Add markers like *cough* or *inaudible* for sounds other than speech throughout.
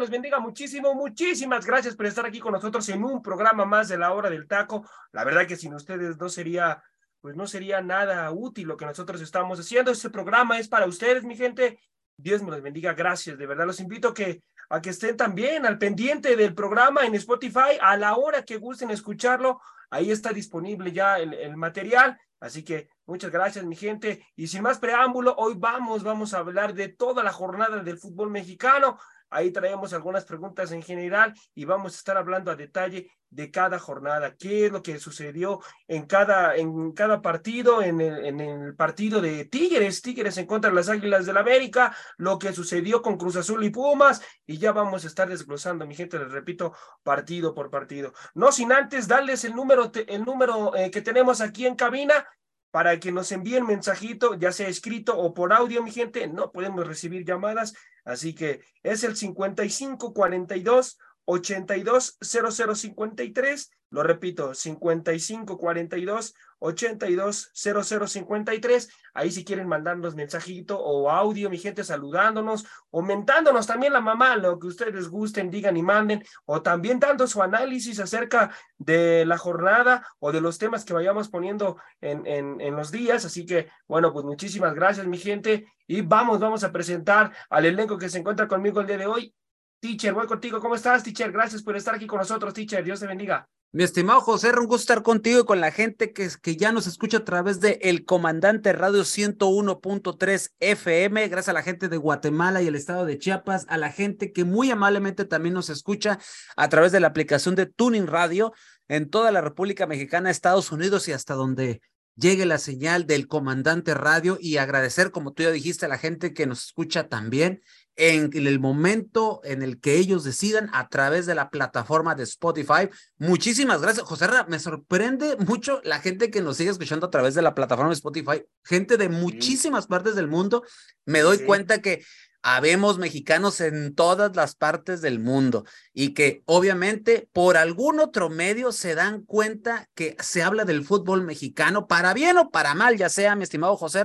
Los bendiga muchísimo. Muchísimas gracias por estar aquí con nosotros en un programa más de la hora del taco. La verdad que sin ustedes no sería, pues no sería nada útil lo que nosotros estamos haciendo. Este programa es para ustedes, mi gente. Dios me los bendiga. Gracias. De verdad los invito a que, estén también al pendiente del programa en Spotify a la hora que gusten escucharlo. Ahí está disponible ya el, el material. Así que muchas gracias, mi gente. Y sin más preámbulo, hoy vamos, vamos a hablar de toda la jornada del fútbol mexicano. Ahí traemos algunas preguntas en general y vamos a estar hablando a detalle de cada jornada, qué es lo que sucedió en cada, en cada partido, en el, partido de Tigres, Tigres en contra de las Águilas del la América, lo que sucedió con Cruz Azul y Pumas, y ya vamos a estar desglosando, mi gente, les repito, partido por partido. No sin antes darles el número, el número eh, que tenemos aquí en cabina, para que nos envíen mensajito, ya sea escrito o por audio, mi gente, no podemos recibir llamadas, así que es el 5542 820053, lo repito, 5542 820053. Ahí si quieren mandarnos mensajito o audio, mi gente, saludándonos o mentándonos también la mamá, lo que ustedes gusten, digan y manden, o también dando su análisis acerca de la jornada o de los temas que vayamos poniendo en, en, en los días. Así que, bueno, pues muchísimas gracias, mi gente. Y vamos, vamos a presentar al elenco que se encuentra conmigo el día de hoy. Teacher, voy contigo. ¿Cómo estás, teacher? Gracias por estar aquí con nosotros, teacher. Dios te bendiga. Mi estimado José, un gusto estar contigo y con la gente que, que ya nos escucha a través de El Comandante Radio 101.3 FM, gracias a la gente de Guatemala y el estado de Chiapas, a la gente que muy amablemente también nos escucha a través de la aplicación de Tuning Radio en toda la República Mexicana, Estados Unidos y hasta donde llegue la señal del Comandante Radio y agradecer, como tú ya dijiste, a la gente que nos escucha también en el momento en el que ellos decidan a través de la plataforma de Spotify. Muchísimas gracias, José Me sorprende mucho la gente que nos sigue escuchando a través de la plataforma de Spotify. Gente de muchísimas partes del mundo. Me doy cuenta que habemos mexicanos en todas las partes del mundo y que obviamente por algún otro medio se dan cuenta que se habla del fútbol mexicano para bien o para mal, ya sea mi estimado José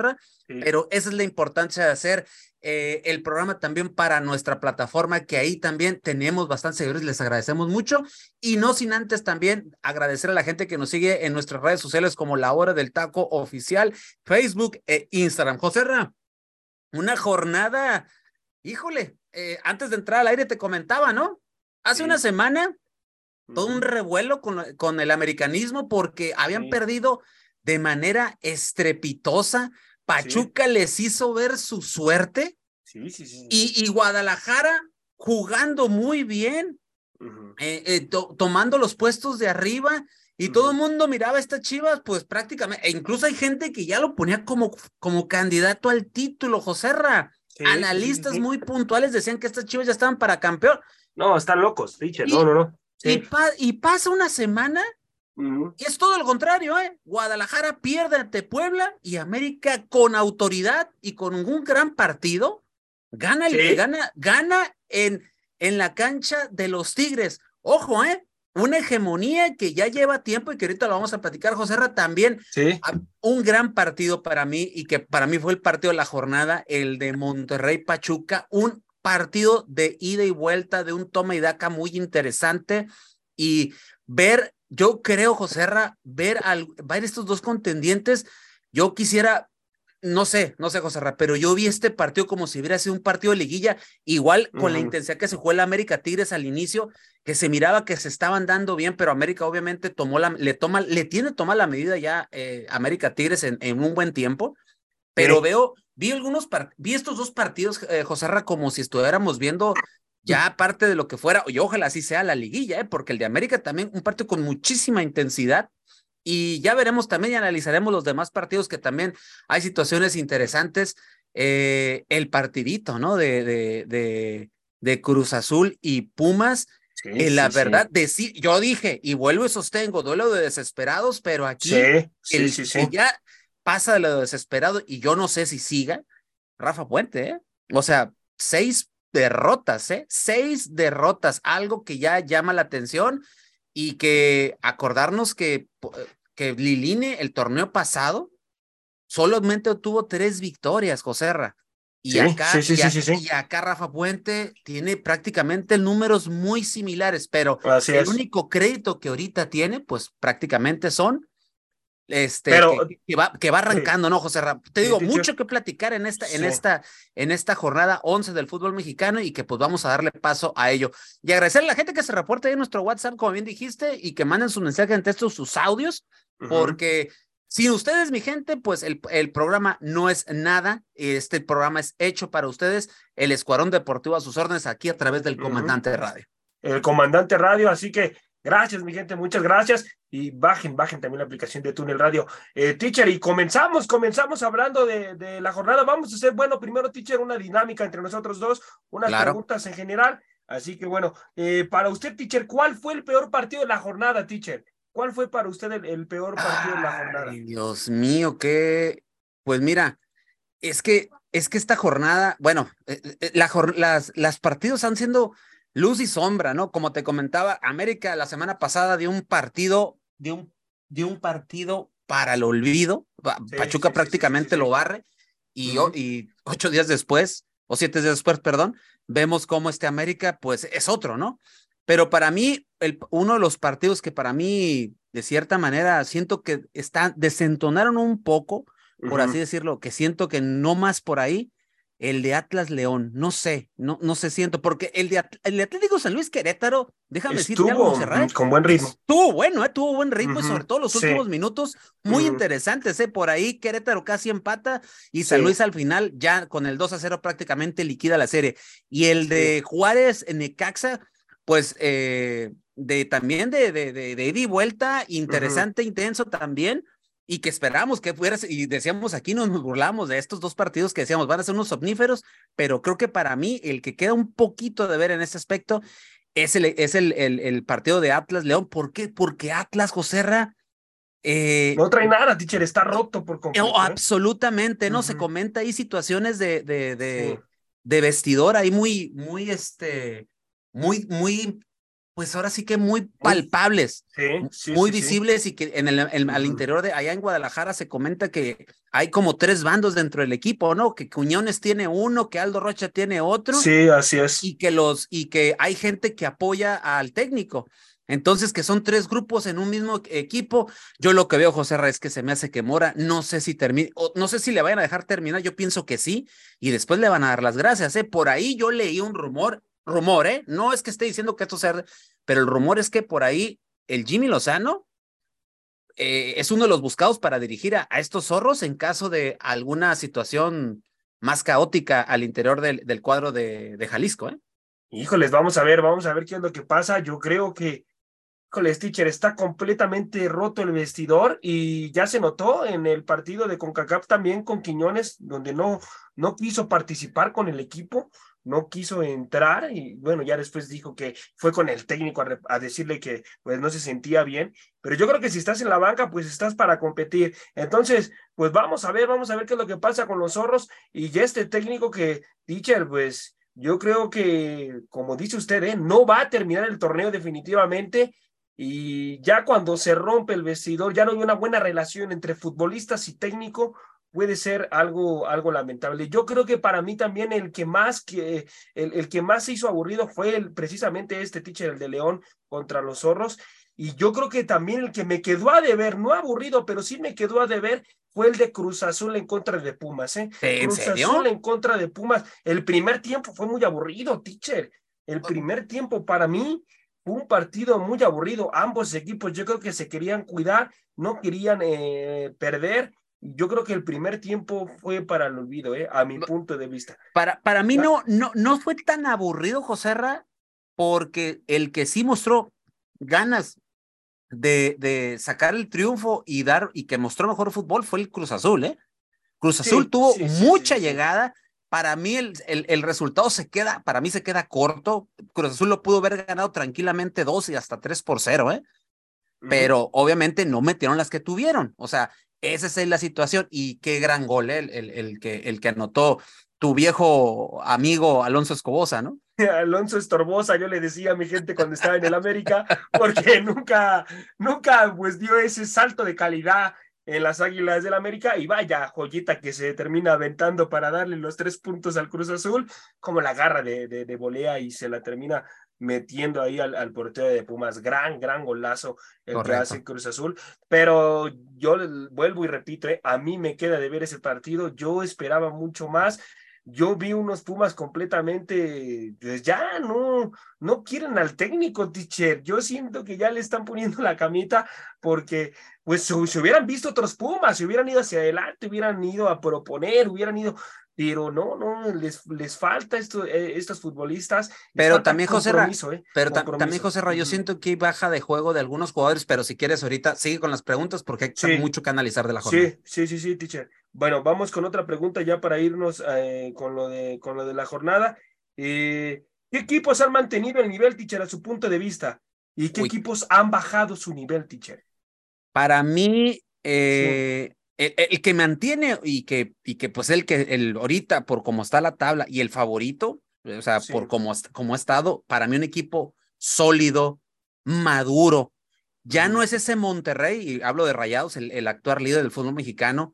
pero esa es la importancia de hacer eh, el programa también para nuestra plataforma, que ahí también tenemos bastantes seguidores, les agradecemos mucho. Y no sin antes también agradecer a la gente que nos sigue en nuestras redes sociales como La Hora del Taco Oficial, Facebook e Instagram. José una jornada, híjole, eh, antes de entrar al aire te comentaba, ¿no? Hace una semana, todo un revuelo con, con el americanismo porque habían perdido de manera estrepitosa Pachuca les hizo ver su suerte. Sí, sí, sí. Y, Guadalajara jugando muy bien, eh, eh, tomando los puestos de arriba. Y todo el mundo miraba a estas chivas, pues prácticamente, e incluso hay gente que ya lo ponía como, como candidato al título, Joserra. Analistas muy puntuales decían que estas chivas ya estaban para campeón. No, están locos, dicho, no, no, no. y pasa una semana y es todo lo contrario, ¿eh? Guadalajara pierde ante Puebla y América con autoridad y con un gran partido gana, gana, gana en, en la cancha de los Tigres. Ojo, ¿eh? Una hegemonía que ya lleva tiempo y que ahorita lo vamos a platicar, José Ra, también. Sí. Un gran partido para mí y que para mí fue el partido de la jornada, el de Monterrey Pachuca, un partido de ida y vuelta, de un toma y daca muy interesante y ver yo creo, José ver, al, ver estos dos contendientes, yo quisiera, no sé, no sé, José pero yo vi este partido como si hubiera sido un partido de liguilla, igual con la intensidad que se jugó el América Tigres al inicio, que se miraba que se estaban dando bien, pero América obviamente tomó la, le toma, le tiene tomar la medida ya eh, América Tigres en, en, un buen tiempo, pero veo, vi algunos, vi estos dos partidos, eh, José como si estuviéramos viendo ya aparte de lo que fuera, y ojalá así sea la liguilla, ¿eh? porque el de América también, un partido con muchísima intensidad, Y ya veremos también y analizaremos los demás partidos que también hay situaciones interesantes. Eh, el partidito, ¿no? De, de, de, de Cruz Azul y Pumas. Eh, la verdad, decir, yo dije, y vuelvo y sostengo, duelo de desesperados, pero aquí el, ya pasa de lo desesperado y yo no sé si siga Rafa Puente, ¿eh? O sea, seis derrotas, ¿eh? Seis derrotas, algo que ya llama la atención y que acordarnos que, que Liline el torneo pasado solamente tuvo tres victorias, Joserra. Y, acá, y, acá Rafa Puente tiene prácticamente números muy similares, pero el único crédito que ahorita tiene, pues prácticamente son este que, va, que va arrancando, ¿no, José Te digo, mucho que platicar en esta, en esta, en esta jornada 11 del fútbol mexicano y que pues vamos a darle paso a ello. Y agradecerle a la gente que se reporte ahí en nuestro WhatsApp, como bien dijiste, y que manden su mensaje en texto, sus audios, porque sin ustedes, mi gente, pues el, el, programa no es nada. Este programa es hecho para ustedes. El Escuadrón Deportivo a sus órdenes aquí a través del Comandante Radio. El Comandante Radio, así que gracias, mi gente, muchas gracias. Y bajen, bajen también la aplicación de Túnel Radio. Eh, teacher, y comenzamos, comenzamos hablando de, de, la jornada. Vamos a hacer, bueno, primero, teacher, una dinámica entre nosotros dos, unas preguntas en general. Así que bueno, eh, para usted, teacher, ¿cuál fue el peor partido de la jornada, teacher? ¿Cuál fue para usted el, peor partido de la jornada? Dios mío, qué. Pues mira, es que, es que esta jornada, bueno, eh, eh, la, las, las partidos han siendo luz y sombra, ¿no? Como te comentaba, América la semana pasada dio un partido, dio un, partido para el olvido. Pachuca prácticamente lo barre y, y ocho días después, o siete días después, perdón, vemos cómo este América, pues es otro, ¿no? Pero para mí, el, uno de los partidos que para mí, de cierta manera, siento que está, desentonaron un poco, por así decirlo, que siento que no más por ahí, el de Atlas León, no sé, no, no sé, siento, porque el de, el Atlético San Luis Querétaro, déjame decirte algo, con buen ritmo. Estuvo bueno, ¿eh? tuvo buen ritmo y sobre todo los últimos minutos muy interesantes, ¿eh? Por ahí Querétaro casi empata y San Luis al final ya con el 2 a 0 prácticamente liquida la serie. Y el de Juárez en Necaxa, pues eh, de también de, de, de, de ida y vuelta, interesante, intenso también, y que esperamos que fuera, y decíamos aquí, nos burlamos de estos dos partidos que decíamos van a ser unos omníferos, pero creo que para mí el que queda un poquito de ver en ese aspecto es el, es el, el, partido de Atlas León. ¿Por qué? Porque Atlas, Joserra. Eh, no trae nada, teacher, está roto por completo. ¿eh? absolutamente, ¿no? Se comenta ahí situaciones de, de, de, de vestidor ahí muy, muy, este, muy, muy, pues ahora sí que muy palpables, muy visibles y que en el, al interior de allá en Guadalajara se comenta que hay como tres bandos dentro del equipo, ¿no? Que Cuñones tiene uno, que Aldo Rocha tiene otro. Sí, así es. Y que los, y que hay gente que apoya al técnico. Entonces, que son tres grupos en un mismo equipo. Yo lo que veo, José Reyes, que se me hace que Mora, no sé si termine, no sé si le vayan a dejar terminar, yo pienso que sí, y después le van a dar las gracias, ¿eh? Por ahí yo leí un rumor rumor, ¿eh? No es que esté diciendo que esto sea, pero el rumor es que por ahí el Jimmy Lozano eh, es uno de los buscados para dirigir a, estos zorros en caso de alguna situación más caótica al interior del, del cuadro de, de, Jalisco, ¿eh? Híjoles, vamos a ver, vamos a ver qué es lo que pasa. Yo creo que, híjoles, teacher, está completamente roto el vestidor y ya se notó en el partido de CONCACAF también con Quiñones, donde no, no quiso participar con el equipo no quiso entrar y bueno, ya después dijo que fue con el técnico a, decirle que pues no se sentía bien, pero yo creo que si estás en la banca, pues estás para competir. Entonces, pues vamos a ver, vamos a ver qué es lo que pasa con los zorros y ya este técnico que, teacher, pues yo creo que, como dice usted, ¿eh? no va a terminar el torneo definitivamente y ya cuando se rompe el vestidor, ya no hay una buena relación entre futbolistas y técnico, puede ser algo, algo lamentable. Yo creo que para mí también el que más que el, el que más se hizo aburrido fue el, precisamente este teacher, el de León contra los zorros. Y yo creo que también el que me quedó a deber, no aburrido, pero sí me quedó a deber, fue el de Cruz Azul en contra de Pumas, ¿eh? Cruz Azul en contra de Pumas. El primer tiempo fue muy aburrido, teacher. El primer tiempo para mí fue un partido muy aburrido. Ambos equipos yo creo que se querían cuidar, no querían eh, perder yo creo que el primer tiempo fue para el olvido, ¿eh? a mi punto de vista. Para, para mí no, no, no fue tan aburrido, Joserra, porque el que sí mostró ganas de, de sacar el triunfo y dar y que mostró mejor fútbol fue el Cruz Azul, ¿eh? Cruz Azul tuvo mucha llegada. Para mí el, el, resultado se queda, para mí se queda corto. Cruz Azul lo pudo haber ganado tranquilamente dos y hasta tres por cero, ¿eh? Pero obviamente no metieron las que tuvieron. O sea, esa es la situación. Y qué gran gol, ¿eh? el, el, que, el que anotó tu viejo amigo Alonso Escobosa, ¿no? *laughs* Alonso Estorbosa, yo le decía a mi gente cuando estaba en el América, porque *laughs* nunca, nunca pues dio ese salto de calidad en las Águilas del América y vaya joyita que se termina aventando para darle los tres puntos al Cruz Azul, como la garra de, de, volea y se la termina metiendo ahí al, al portero de Pumas. Gran, gran golazo el que hace Cruz Azul. Pero yo vuelvo y repito, eh, a mí me queda de ver ese partido. Yo esperaba mucho más yo vi unos Pumas completamente, pues ya no, no quieren al técnico, teacher. Yo siento que ya le están poniendo la camita porque, pues, si, hubieran visto otros Pumas, si hubieran ido hacia adelante, hubieran ido a proponer, hubieran ido, pero no, no, les, les falta esto, eh, estos futbolistas. Pero también, José Ra, ¿eh? pero también, José Ra, yo siento que hay baja de juego de algunos jugadores, pero si quieres ahorita, sigue con las preguntas porque hay mucho que analizar de la jornada. Sí, sí, sí, sí, teacher. Bueno, vamos con otra pregunta ya para irnos eh, con, lo de, con lo de la jornada. ¿Qué equipos han mantenido el nivel, teacher, a su punto de vista? ¿Y qué equipos han bajado su nivel, teacher? Para mí, eh, el, que mantiene y que, y que pues el que el ahorita por cómo está la tabla y el favorito, o sea, por cómo, cómo ha estado, para mí un equipo sólido, maduro. Ya no es ese Monterrey, y hablo de Rayados, el, el actual líder del fútbol mexicano,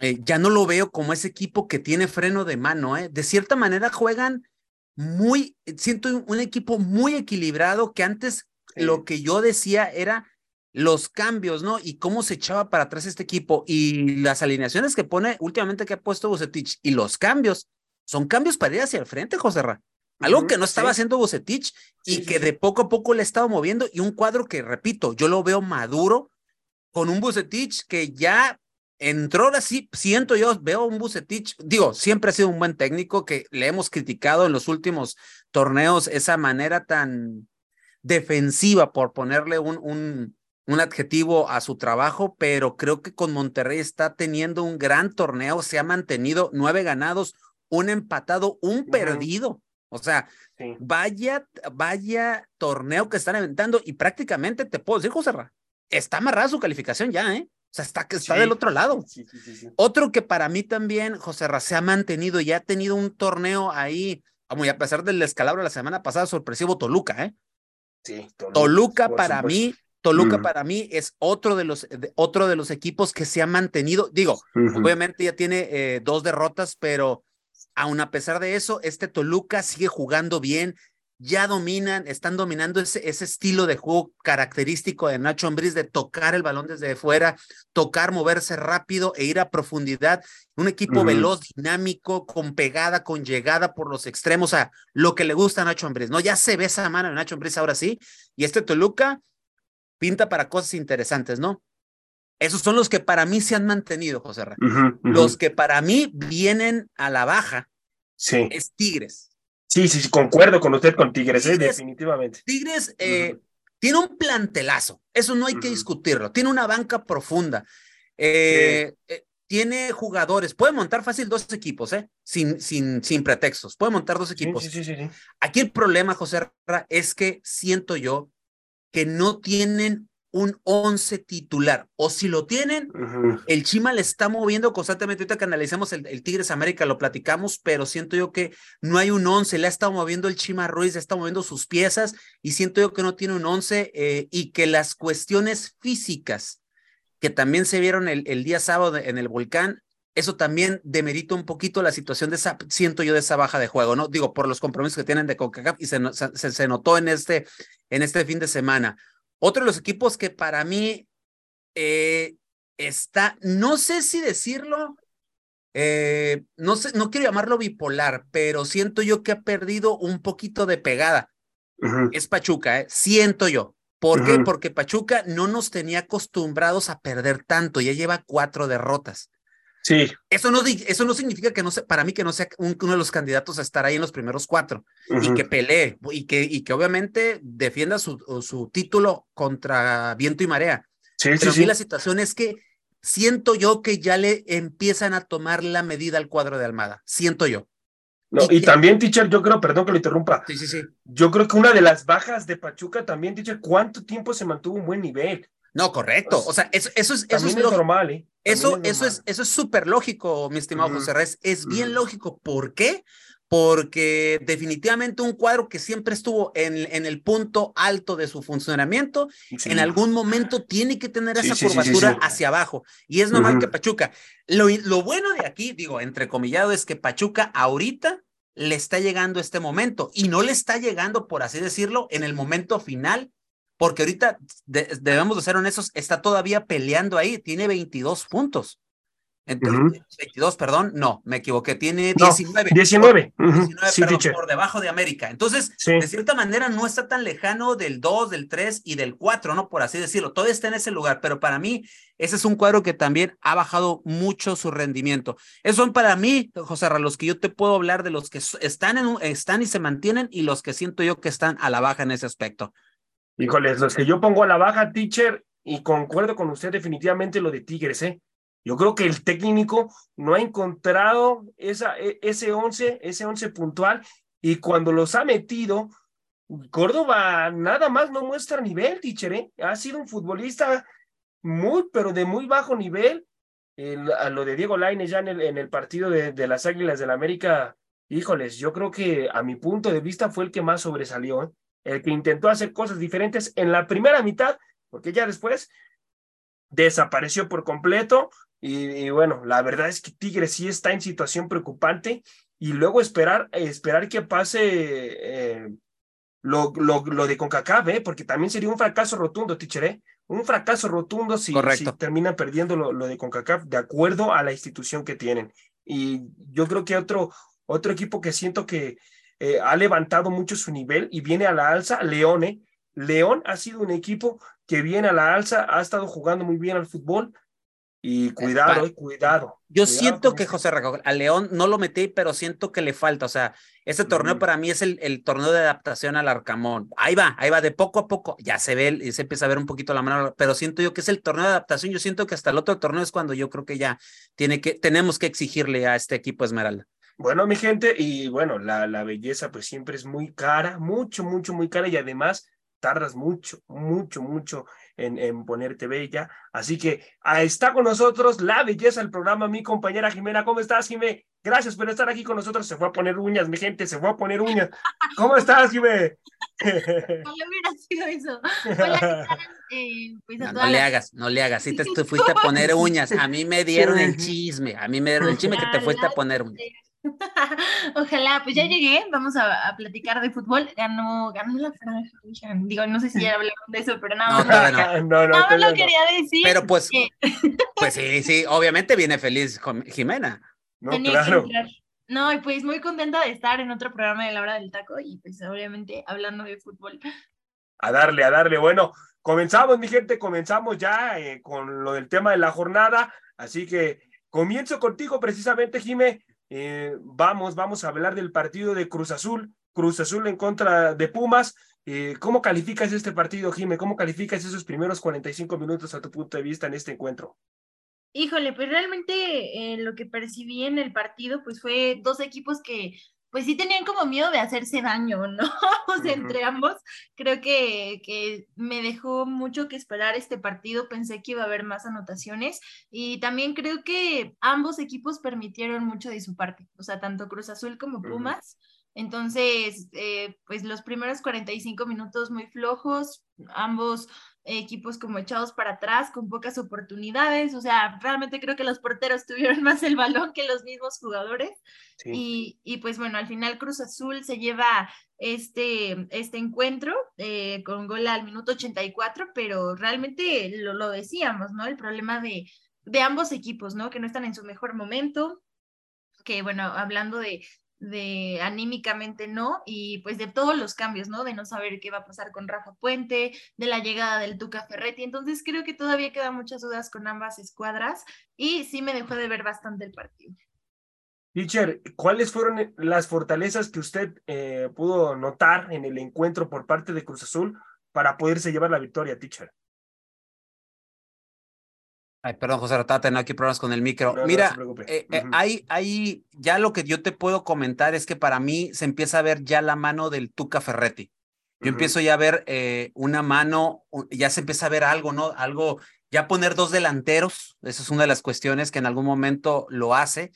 eh, ya no lo veo como ese equipo que tiene freno de mano, ¿eh? De cierta manera juegan muy, siento un, equipo muy equilibrado que antes lo que yo decía era los cambios, ¿no? Y cómo se echaba para atrás este equipo y las alineaciones que pone últimamente que ha puesto Bucetich y los cambios son cambios para ir hacia el frente, José Ra. Algo que no estaba haciendo Bucetich y que de poco a poco le estaba moviendo y un cuadro que, repito, yo lo veo maduro con un Bucetich que ya entró ahora sí, siento yo, veo un Bucetich, digo, siempre ha sido un buen técnico que le hemos criticado en los últimos torneos esa manera tan defensiva, por ponerle un, un, un adjetivo a su trabajo, pero creo que con Monterrey está teniendo un gran torneo, se ha mantenido nueve ganados, un empatado, un perdido. O sea, vaya, vaya torneo que están inventando y prácticamente te puedo decir, José Ra, está amarrada su calificación ya, ¿eh? O sea, está, está del otro lado. Otro que para mí también, José Ra, se ha mantenido y ha tenido un torneo ahí, como y a pesar del descalabro la semana pasada, sorpresivo Toluca, ¿eh? Sí, Toluca, para mí Toluca para mí es otro de los otro de los equipos que se ha mantenido. Digo, obviamente ya tiene eh, dos derrotas, pero aún a pesar de eso, este Toluca sigue jugando bien. Ya dominan, están dominando ese, ese estilo de juego característico de Nacho Ambriz de tocar el balón desde fuera, tocar, moverse rápido e ir a profundidad. Un equipo veloz, dinámico, con pegada, con llegada por los extremos, o sea, lo que le gusta a Nacho Ambriz, ¿no? Ya se ve esa mano de Nacho Ambriz ahora sí. Y este Toluca, pinta para cosas interesantes, ¿no? Esos son los que para mí se han mantenido, José Ra. Los que para mí vienen a la baja sí. es Tigres. Sí, sí, sí, concuerdo con usted con Tigres, ¿eh? definitivamente. Tigres eh, tiene un plantelazo, eso no hay que discutirlo. Tiene una banca profunda. Eh, tiene jugadores, puede montar fácil dos equipos, ¿eh? Sin, sin, sin pretextos, puede montar dos equipos. Sí, sí, sí, Aquí el problema, José Ra, es que siento yo que no tienen un once titular, o si lo tienen, el Chima le está moviendo constantemente. Ahorita que analicemos el, Tigres América, lo platicamos, pero siento yo que no hay un once, le ha estado moviendo el Chima Ruiz, le está moviendo sus piezas, y siento yo que no tiene un once, eh, y que las cuestiones físicas que también se vieron el, el día sábado en el volcán, eso también demerita un poquito la situación de esa, siento yo, de esa baja de juego, ¿no? Digo, por los compromisos que tienen de CONCACAF y se, se, notó en este, en este fin de semana. Otro de los equipos que para mí eh, está, no sé si decirlo, eh, no sé, no quiero llamarlo bipolar, pero siento yo que ha perdido un poquito de pegada. Es Pachuca, ¿eh? siento yo. ¿Por qué? Porque Pachuca no nos tenía acostumbrados a perder tanto, ya lleva cuatro derrotas. Sí. Eso no, eso no significa que no sea, para mí que no sea uno de los candidatos a estar ahí en los primeros cuatro y que pelee y que, y que obviamente defienda su, su título contra viento y marea. Sí, Pero sí, a mí la situación es que siento yo que ya le empiezan a tomar la medida al cuadro de Almada. Siento yo. No, y, también, teacher, yo creo, perdón que lo interrumpa. Sí, sí, sí. Yo creo que una de las bajas de Pachuca también, teacher, ¿cuánto tiempo se mantuvo un buen nivel? No, correcto. O sea, eso, eso es, eso es, normal, ¿eh? eso, eso es, eso es súper lógico, mi estimado José Reyes. Es bien lógico. ¿Por qué? Porque definitivamente un cuadro que siempre estuvo en, en el punto alto de su funcionamiento, en algún momento tiene que tener esa curvatura hacia abajo. Y es normal que Pachuca. Lo, lo bueno de aquí, digo, entrecomillado, es que Pachuca ahorita le está llegando este momento y no le está llegando, por así decirlo, en el momento final, porque ahorita debemos de ser honestos, está todavía peleando ahí, tiene 22 puntos. Entonces, 22, perdón, no, me equivoqué, tiene 19. 19, 19 por debajo de América. Entonces, de cierta manera, no está tan lejano del 2, del 3 y del 4, ¿no? Por así decirlo. Todo está en ese lugar, pero para mí, ese es un cuadro que también ha bajado mucho su rendimiento. Esos son para mí, José Ra, los que yo te puedo hablar de los que están, en, están y se mantienen y los que siento yo que están a la baja en ese aspecto. Híjoles, los que yo pongo a la baja, teacher, y concuerdo con usted definitivamente lo de Tigres, ¿eh? Yo creo que el técnico no ha encontrado esa, e, ese 11, ese 11 puntual y cuando los ha metido, Córdoba nada más no muestra nivel, teacher, ¿eh? Ha sido un futbolista muy, pero de muy bajo nivel. a lo de Diego Lainez ya en el, partido de, las Águilas del la América, híjoles, yo creo que a mi punto de vista fue el que más sobresalió, ¿eh? El que intentó hacer cosas diferentes en la primera mitad, porque ya después desapareció por completo, y, bueno, la verdad es que Tigres sí está en situación preocupante y luego esperar, esperar que pase eh, lo, lo, lo, de CONCACAF, ¿eh? porque también sería un fracaso rotundo, teacher, ¿eh? un fracaso rotundo si, si terminan perdiendo lo, lo, de CONCACAF de acuerdo a la institución que tienen. Y yo creo que otro, otro equipo que siento que eh, ha levantado mucho su nivel y viene a la alza, León, ¿eh? León ha sido un equipo que viene a la alza, ha estado jugando muy bien al fútbol, y cuidado, eh, cuidado. Yo siento que José Rafael, a León no lo metí, pero siento que le falta. O sea, este torneo para mí es el, el, torneo de adaptación al Arcamón. Ahí va, ahí va, de poco a poco. Ya se ve, y se empieza a ver un poquito la mano, pero siento yo que es el torneo de adaptación. Yo siento que hasta el otro torneo es cuando yo creo que ya tiene que, tenemos que exigirle a este equipo Esmeralda. Bueno, mi gente, y bueno, la, la belleza pues siempre es muy cara, mucho, mucho, muy cara, y además tardas mucho, mucho, mucho en, en, ponerte bella. Así que ah, está con nosotros la belleza del programa, mi compañera Jimena. ¿Cómo estás, Jimé? Gracias por estar aquí con nosotros. Se fue a poner uñas, mi gente, se fue a poner uñas. ¿Cómo estás, Jimé? No *laughs* hubiera sido eso. Hola, eh, pues no, no le hagas, no le hagas. Si te, te, fuiste a poner *laughs* uñas, a mí me dieron el *laughs* chisme, a mí me dieron el chisme que te fuiste a poner uñas. *laughs* Ojalá, pues ya llegué, vamos a, a, platicar de fútbol. Ganó, ganó la franja. Digo, no sé si ya hablaron de eso, pero nada más. No, no, no, no, lo quería decir. Pero pues, que... *laughs* pues sí, sí, obviamente viene feliz Jimena. No, claro. No, y pues muy contenta de estar en otro programa de la hora del taco y pues obviamente hablando de fútbol. A darle, a darle. Bueno, comenzamos, mi gente, comenzamos ya eh, con lo del tema de la jornada. Así que comienzo contigo precisamente, Jimé. Eh, vamos, vamos a hablar del partido de Cruz Azul, Cruz Azul en contra de Pumas. Eh, ¿Cómo calificas este partido, Jime? ¿Cómo calificas esos primeros 45 minutos a tu punto de vista en este encuentro? Híjole, pues realmente eh, lo que percibí en el partido, pues fue dos equipos que pues sí tenían como miedo de hacerse daño, ¿no? *laughs* o sea, entre ambos, creo que, que me dejó mucho que esperar este partido, pensé que iba a haber más anotaciones y también creo que ambos equipos permitieron mucho de su parte, o sea, tanto Cruz Azul como Pumas. Entonces, eh, pues los primeros 45 minutos muy flojos, ambos equipos como echados para atrás, con pocas oportunidades, o sea, realmente creo que los porteros tuvieron *laughs* más el balón que los mismos jugadores. Y, y, pues bueno, al final Cruz Azul se lleva este, este encuentro eh, con gol al minuto 84, pero realmente lo, lo decíamos, ¿no? El problema de, de ambos equipos, ¿no? Que no están en su mejor momento, que bueno, hablando de, de anímicamente no, y pues de todos los cambios, ¿no? De no saber qué va a pasar con Rafa Puente, de la llegada del Tuca Ferretti, entonces creo que todavía quedan muchas dudas con ambas escuadras y sí me dejó de ver bastante el partido. Teacher, ¿cuáles fueron las fortalezas que usted eh, pudo notar en el encuentro por parte de Cruz Azul para poderse llevar la victoria, teacher? Ay, perdón, José Ratata, no aquí problemas con el micro. Mira, eh, eh, hay, hay, ya lo que yo te puedo comentar es que para mí se empieza a ver ya la mano del Tuca Ferretti. Yo empiezo ya a ver eh, una mano, ya se empieza a ver algo, ¿no? Algo, ya poner dos delanteros, esa es una de las cuestiones que en algún momento lo hace.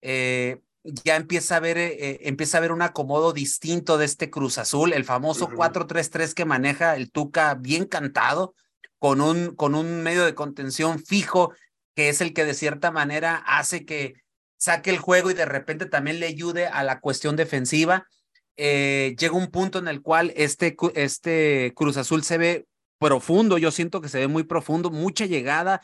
ya empieza a ver, empieza a ver un acomodo distinto de este Cruz Azul, el famoso 4-3-3 que maneja el Tuca bien cantado con un, con un medio de contención fijo, que es el que de cierta manera hace que saque el juego y de repente también le ayude a la cuestión defensiva. Eh, llega un punto en el cual este, este Cruz Azul se ve profundo, yo siento que se ve muy profundo, mucha llegada,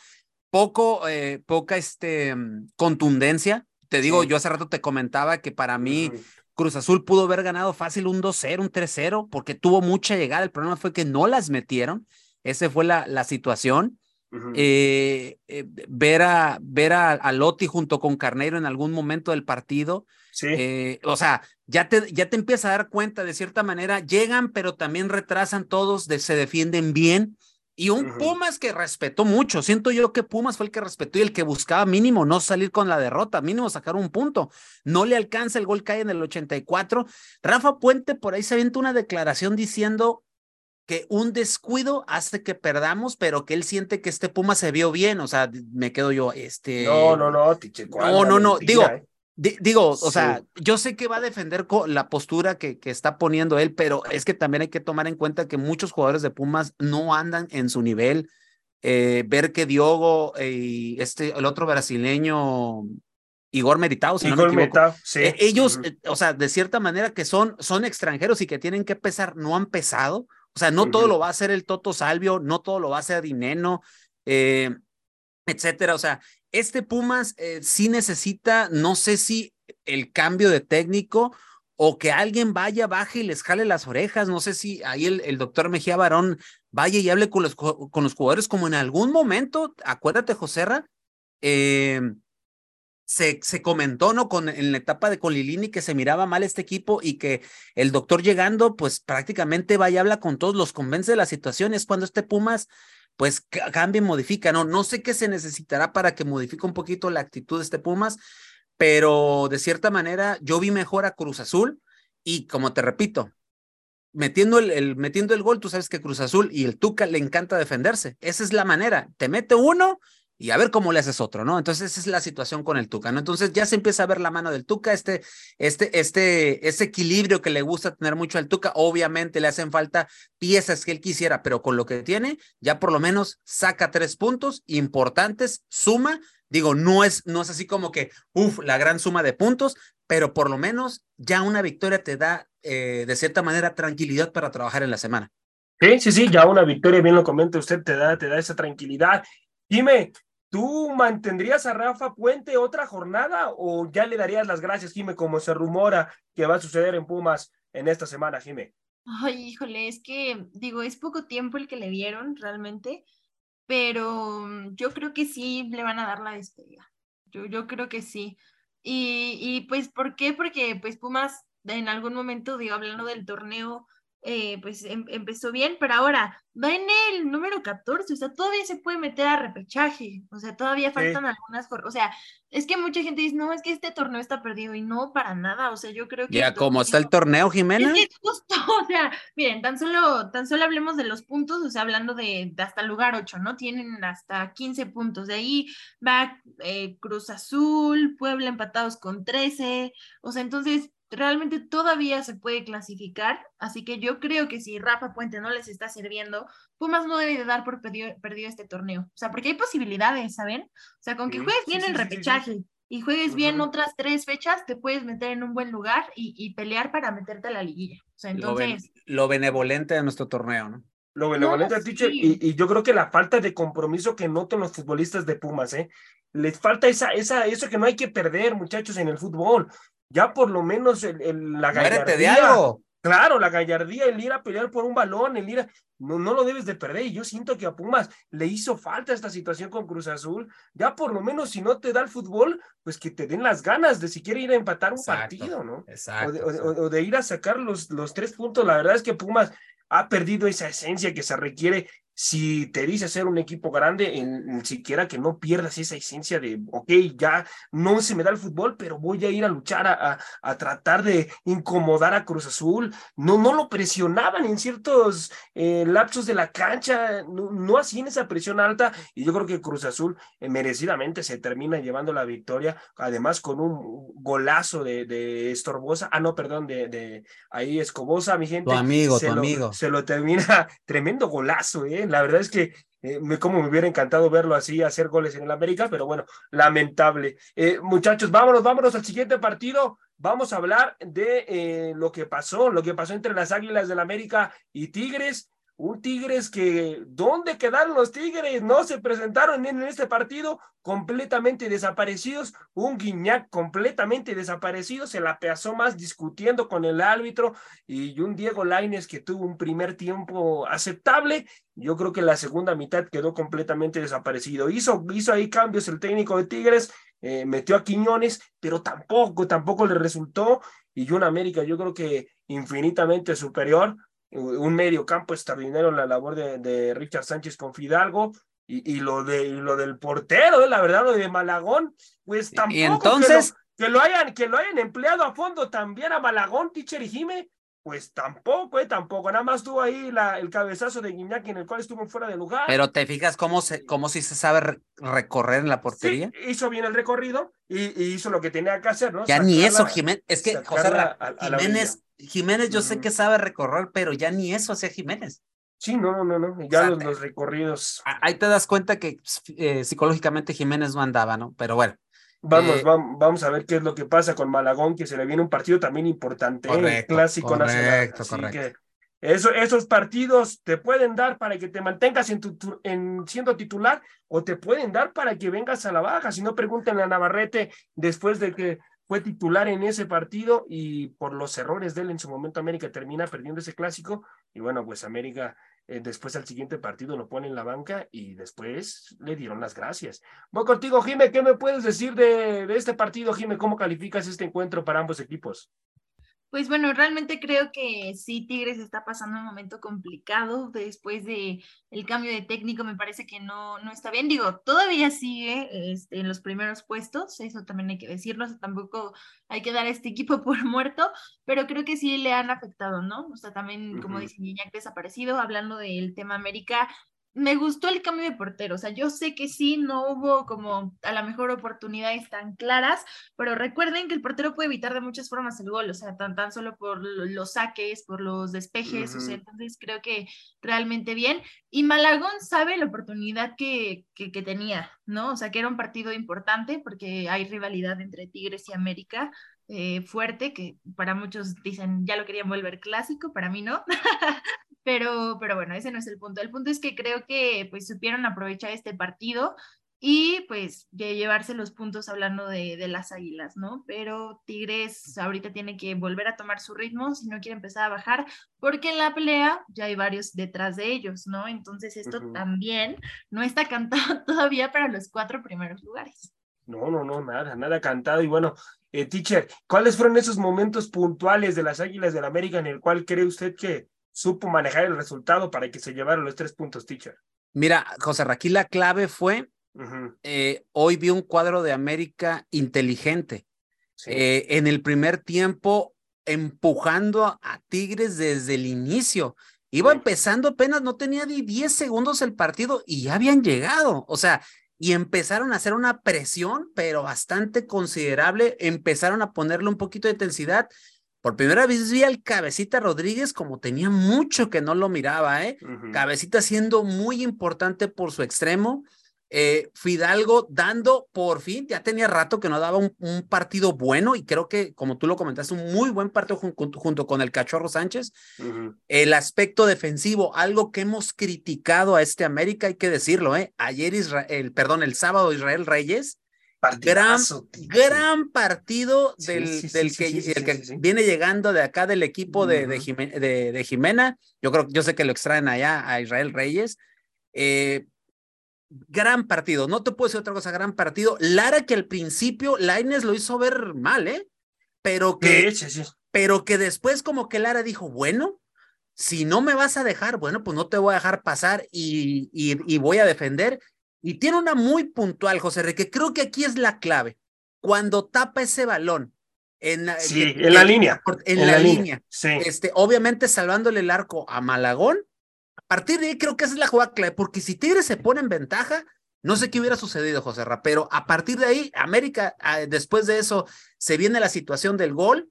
poco, eh, poca este, contundencia. Te digo, yo hace rato te comentaba que para mí Cruz Azul pudo haber ganado fácil un 2-0, un 3-0, porque tuvo mucha llegada. El problema fue que no las metieron. Esa fue la, la situación. Eh, eh, ver a, ver a, Lotti junto con Carneiro en algún momento del partido. Sí. Eh, o sea, ya te, ya te empiezas a dar cuenta de cierta manera, llegan, pero también retrasan todos, de, se defienden bien. Y un Pumas que respetó mucho. Siento yo que Pumas fue el que respetó y el que buscaba mínimo no salir con la derrota, mínimo sacar un punto. No le alcanza, el gol cae en el 84. Rafa Puente por ahí se avienta una declaración diciendo que un descuido hace que perdamos, pero que él siente que este Puma se vio bien, o sea, me quedo yo, este... No, no, no, tiche, No, no, no, digo, eh? digo, o sea, yo sé que va a defender la postura que, que está poniendo él, pero es que también hay que tomar en cuenta que muchos jugadores de Pumas no andan en su nivel. Eh, ver que Diogo y este, el otro brasileño, Igor Meritao, si no me equivoco, sí. Eh, ellos, o sea, de cierta manera que son, son extranjeros y que tienen que pesar, no han pesado. O sea, no todo lo va a hacer el Toto Salvio, no todo lo va a hacer Dineno, eh, etcétera. O sea, este Pumas eh, sí necesita, no sé si el cambio de técnico o que alguien vaya, baje y les jale las orejas. No sé si ahí el, el doctor Mejía Barón vaya y hable con los, con los jugadores como en algún momento, acuérdate, Joserra, eh, se, se comentó, ¿no? Con, en la etapa de Colilini que se miraba mal este equipo y que el doctor llegando, pues prácticamente va y habla con todos, los convence de la situación. Es cuando este Pumas, pues cambia y modifica, ¿no? No sé qué se necesitará para que modifique un poquito la actitud de este Pumas, pero de cierta manera yo vi mejor a Cruz Azul y como te repito, metiendo el, metiendo el gol, tú sabes que Cruz Azul y el Tuca le encanta defenderse. Esa es la manera. Te mete uno y a ver cómo le haces otro, ¿no? Entonces esa es la situación con el Tuca, ¿no? Entonces ya se empieza a ver la mano del Tuca, este, este, este, equilibrio que le gusta tener mucho al Tuca, obviamente le hacen falta piezas que él quisiera, pero con lo que tiene, ya por lo menos saca tres puntos importantes, suma, digo, no es, no es así como que, uff, la gran suma de puntos, pero por lo menos ya una victoria te da, eh, de cierta manera, tranquilidad para trabajar en la semana. Sí, sí, sí, ya una victoria, bien lo comenta usted, te da, te da esa tranquilidad. Dime, ¿Tú mantendrías a Rafa Puente otra jornada o ya le darías las gracias, Jime, como se rumora que va a suceder en Pumas en esta semana, Jime? Ay, híjole, es que digo, es poco tiempo el que le dieron realmente, pero mm, yo creo que sí le van a dar la despedida. Yo, yo creo que sí. Y, y pues, ¿por qué? Porque pues Pumas en algún momento, digo, hablando del torneo, eh, pues em, empezó bien, pero ahora va en el número 14, o sea, todavía se puede meter a repechaje, o sea, todavía faltan algunas, o sea, es que mucha gente dice, no, es que este torneo está perdido y no para nada, o sea, yo creo que... Ya, ¿cómo está el torneo, Jimena? Es que justo, *laughs* o sea, miren, tan solo, tan solo hablemos de los puntos, o sea, hablando de, hasta el lugar 8, ¿no? Tienen hasta 15 puntos, de ahí va eh, Cruz Azul, Puebla empatados con 13, o sea, entonces realmente todavía se puede clasificar, así que yo creo que si Rafa Puente no les está sirviendo, Pumas no debe de dar por perdido, este torneo, o sea, porque hay posibilidades, ¿saben? O sea, con que juegues bien el repechaje y juegues bien otras tres fechas, te puedes meter en un buen lugar y, pelear para meterte a la liguilla. O sea, entonces... Lo, benevolente de nuestro torneo, ¿no? Lo benevolente, y, y, yo creo que la falta de compromiso que notan los futbolistas de Pumas, ¿eh? Les falta esa, esa, eso que no hay que perder, muchachos, en el fútbol ya por lo menos el, la gallardía. de algo. Claro, la gallardía, el ir a pelear por un balón, el ir a, no, no lo debes de perder. Y yo siento que a Pumas le hizo falta esta situación con Cruz Azul. Ya por lo menos si no te da el fútbol, pues que te den las ganas de si quiere ir a empatar un partido, ¿no? Exacto. O de, ir a sacar los, los tres puntos. La verdad es que Pumas ha perdido esa esencia que se requiere si te dice ser un equipo grande, en, siquiera que no pierdas esa esencia de, ok, ya no se me da el fútbol, pero voy a ir a luchar a, a, tratar de incomodar a Cruz Azul. No, no lo presionaban en ciertos eh, lapsos de la cancha, no, no hacían esa presión alta y yo creo que Cruz Azul eh, merecidamente se termina llevando la victoria, además con un golazo de, de Estorbosa, ah, no, perdón, de, de ahí Escobosa, mi gente. Tu amigo, tu amigo. Se lo termina, *laughs* tremendo golazo, ¿eh? La verdad es que eh, como me hubiera encantado verlo así, hacer goles en el América, pero bueno, lamentable. Eh, muchachos, vámonos, vámonos al siguiente partido. Vamos a hablar de eh, lo que pasó, lo que pasó entre las Águilas del América y Tigres un Tigres que, ¿dónde quedaron los Tigres? No se presentaron en este partido, completamente desaparecidos, un Guiñac completamente desaparecido, se la pasó más discutiendo con el árbitro y un Diego Laines que tuvo un primer tiempo aceptable, yo creo que la segunda mitad quedó completamente desaparecido. Hizo, hizo ahí cambios el técnico de Tigres, eh, metió a Quiñones, pero tampoco, tampoco le resultó y un América yo creo que infinitamente superior un medio campo extraordinario la labor de, Richard Sánchez con Fidalgo y, lo de lo del portero, eh, la verdad, lo de Malagón, pues tampoco ¿Y entonces? Que, lo, hayan, que lo hayan empleado a fondo también a Malagón, Teacher y Jime, pues tampoco, eh, tampoco. Nada más tuvo ahí la, el cabezazo de Guiñac en el cual estuvo fuera de lugar. Pero te fijas cómo se, cómo si se sabe recorrer en la portería. Sí, hizo bien el recorrido y, hizo lo que tenía que hacer, ¿no? Ya ni eso, Jiménez. Es que José Jiménez Jiménez yo sé que sabe recorrer, pero ya ni eso hacía Jiménez. Sí, no, no, no, ya los, recorridos. Ahí te das cuenta que eh, psicológicamente Jiménez no andaba, ¿no? Pero bueno. Vamos, eh, vamos, a ver qué es lo que pasa con Malagón, que se le viene un partido también importante, ¿eh? clásico nacional. correcto. eso, esos partidos te pueden dar para que te mantengas en, tu, en siendo titular o te pueden dar para que vengas a la baja. Si no, pregúntenle a Navarrete después de que fue titular en ese partido y por los errores de él en su momento América termina perdiendo ese clásico y bueno, pues América eh, después al siguiente partido lo pone en la banca y después le dieron las gracias. Voy contigo, Jime, ¿qué me puedes decir de, de este partido, Jime? ¿Cómo calificas este encuentro para ambos equipos? Pues bueno, realmente creo que sí, Tigres está pasando un momento complicado después de el cambio de técnico, me parece que no, no está bien. Digo, todavía sigue este, en los primeros puestos, eso también hay que decirlo, tampoco hay que dar a este equipo *laughs* por muerto, pero creo que sí le han afectado, ¿no? O sea, también, como dice Niñac, desaparecido, hablando del tema América, me gustó el cambio de portero, o sea, yo sé que sí, no hubo como a lo mejor oportunidades tan claras, pero recuerden que el portero puede evitar de muchas formas el gol, o sea, tan, tan solo por los saques, por los despejes, o sea, entonces creo que realmente bien. Y Malagón sabe la oportunidad que, que, tenía, ¿no? O sea, que era un partido importante porque hay rivalidad entre Tigres y América, eh, fuerte, que para muchos dicen ya lo querían volver clásico, para mí no. *laughs* pero, pero bueno, ese no es el punto. El punto es que creo que pues supieron aprovechar este partido y pues llevarse los puntos hablando de, de, las águilas, ¿no? Pero Tigres ahorita tiene que volver a tomar su ritmo si no quiere empezar a bajar, porque en la pelea ya hay varios detrás de ellos, ¿no? Entonces esto también no está cantado *laughs* todavía para los cuatro primeros lugares. No, no, no, nada, nada cantado. Y bueno, eh, teacher, ¿cuáles fueron esos momentos puntuales de las Águilas del América en el cual cree usted que supo manejar el resultado para que se llevaran los tres puntos, teacher. Mira, José Raquí, la clave fue, eh, hoy vi un cuadro de América inteligente. Eh, en el primer tiempo, empujando a, Tigres desde el inicio. Iba empezando apenas, no tenía ni 10 segundos el partido y ya habían llegado. O sea, y empezaron a hacer una presión, pero bastante considerable. Empezaron a ponerle un poquito de intensidad por primera vez vi al Cabecita Rodríguez como tenía mucho que no lo miraba, ¿eh? Cabecita siendo muy importante por su extremo. Eh, Fidalgo dando por fin, ya tenía rato que no daba un, partido bueno y creo que, como tú lo comentaste, un muy buen partido junto con el Cachorro Sánchez. El aspecto defensivo, algo que hemos criticado a este América, hay que decirlo, ¿eh? Ayer Israel, perdón, el sábado Israel Reyes gran, gran partido del, del que, el que viene llegando de acá del equipo de, de, de, Jimena. Yo creo, yo sé que lo extraen allá a Israel Reyes. Eh, gran partido, no te puedo decir otra cosa, gran partido. Lara que al principio Laines lo hizo ver mal, ¿eh? Pero que, pero que después como que Lara dijo, bueno, si no me vas a dejar, bueno, pues no te voy a dejar pasar y, y, voy a defender. Y tiene una muy puntual, José que creo que aquí es la clave. Cuando tapa ese balón en la, en la línea. En, la, línea. Este, obviamente salvándole el arco a Malagón. A partir de ahí creo que esa es la jugada clave, porque si Tigres se pone en ventaja, no sé qué hubiera sucedido, José Ra, pero a partir de ahí, América, ah, después de eso, se viene la situación del gol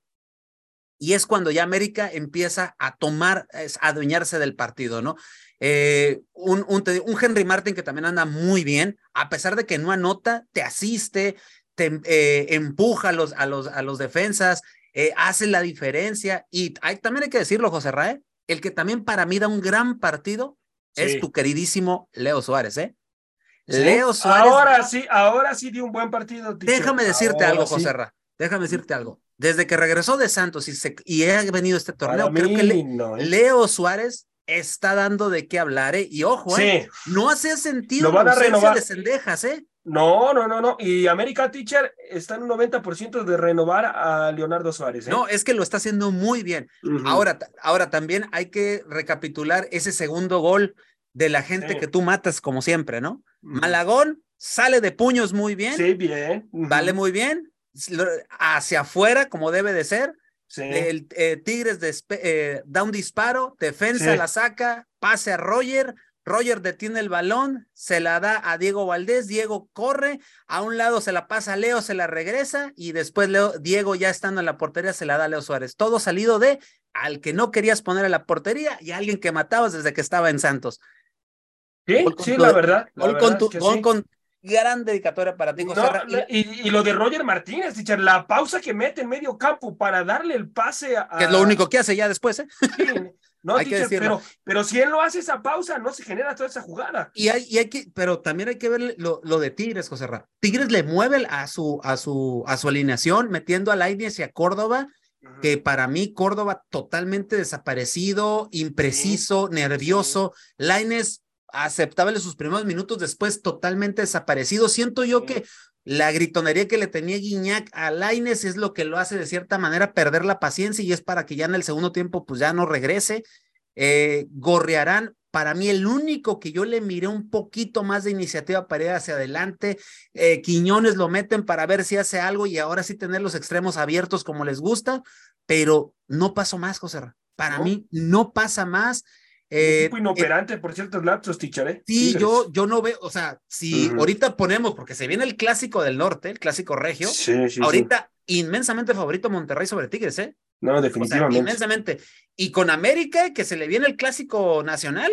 y es cuando ya América empieza a tomar, a adueñarse del partido, ¿no? Eh, un, un, Henry Martin que también anda muy bien, a pesar de que no anota, te asiste, te eh, empuja a los, a los, a los defensas, eh, hace la diferencia. Y hay, también hay que decirlo, José Rae, el que también para mí da un gran partido es tu queridísimo Leo Suárez, ¿eh? Leo Suárez. Ahora sí, ahora sí dio un buen partido. Déjame decirte algo, José Ra. Déjame decirte algo. Desde que regresó de Santos y, se, y ha venido este torneo, creo que. Leo Suárez está dando de qué hablar, ¿eh? Y ojo, ¿eh? No hace sentido Lo van a renovar. de Cendejas, ¿eh? No, no, no, no. Y América Teacher está en un 90% de renovar a Leonardo Suárez. ¿eh? No, es que lo está haciendo muy bien. ahora, ahora también hay que recapitular ese segundo gol de la gente que tú matas, como siempre, ¿no? Malagón sale de puños muy bien. Sí, bien. Vale muy bien hacia afuera, como debe de ser. El eh, Tigres eh, da un disparo, defensa la saca, pase a Roger, Roger detiene el balón, se la da a Diego Valdés, Diego corre, a un lado se la pasa a Leo, se la regresa y después Leo, Diego ya estando en la portería se la da a Leo Suárez. Todo salido de al que no querías poner en la portería y a alguien que matabas desde que estaba en Santos. Sí, sí, la verdad. con, gran dedicatoria para ti, José y, lo de Roger Martínez, la pausa que mete en medio campo para darle el pase a. Que es lo único que hace ya después, ¿eh? no, *laughs* hay que pero, pero si él no hace esa pausa, no se genera toda esa jugada. Y hay, y hay que, pero también hay que ver lo, lo de Tigres, José Ra. Tigres le mueve a su, a su, a su alineación, metiendo a Lainez y a Córdoba que para mí Córdoba totalmente desaparecido, impreciso, nervioso. Laines aceptable sus primeros minutos, después totalmente desaparecido. Siento yo que la gritonería que le tenía Guiñac a Laines es lo que lo hace de cierta manera perder la paciencia y es para que ya en el segundo tiempo pues ya no regrese. Eh, Gorrearán, para mí el único que yo le miré un poquito más de iniciativa para ir hacia adelante. Eh, Quiñones lo meten para ver si hace algo y ahora sí tener los extremos abiertos como les gusta, pero no pasó más, José. Para mí no pasa más. Eh, inoperante por ciertos lapsos, ticharé. Sí, yo, yo no veo, o sea, si ahorita ponemos, porque se viene el clásico del norte, el clásico regio, ahorita inmensamente favorito Monterrey sobre Tigres, ¿eh? No, definitivamente. inmensamente. Y con América, que se le viene el clásico nacional,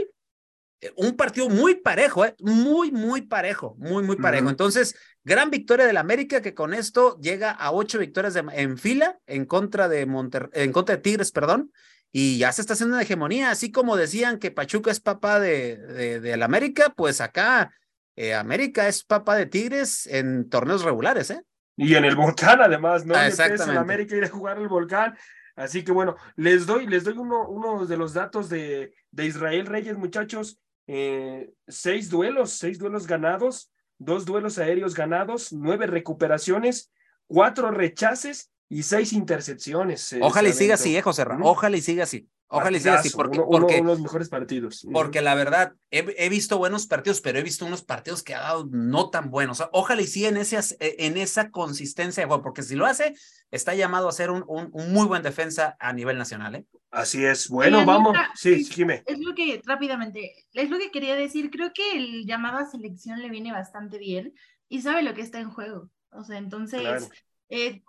eh, un partido muy parejo, ¿eh? Muy, muy parejo, muy, muy parejo. Entonces, gran victoria del América que con esto llega a ocho victorias en fila en contra de Monter en contra de Tigres, perdón y ya se está haciendo una hegemonía, así como decían que Pachuca es papá de, de, la América, pues acá eh, América es papá de Tigres en torneos regulares, ¿eh? Y en el volcán, además, ¿no? Ah, exactamente. En América ir a jugar el volcán. Así que bueno, les doy, les doy uno, uno de los datos de, de Israel Reyes, muchachos. Eh, seis duelos, seis duelos ganados, dos duelos aéreos ganados, nueve recuperaciones, cuatro rechaces y seis intercepciones. Eh, Ojalá y siga así, eh, José Ojalá y siga así. Ojalá y siga así, porque, uno, de los mejores partidos. Porque la verdad, he, visto buenos partidos, pero he visto unos partidos que ha dado no tan buenos. Ojalá y siga en, ese, en esa consistencia de juego, porque si lo hace, está llamado a ser un, un, muy buen defensa a nivel nacional. ¿eh? Así es. Bueno, vamos. Sí, Jimé. Es lo que, rápidamente, es lo que quería decir. Creo que el llamado a selección le viene bastante bien y sabe lo que está en juego. O sea, entonces, eh,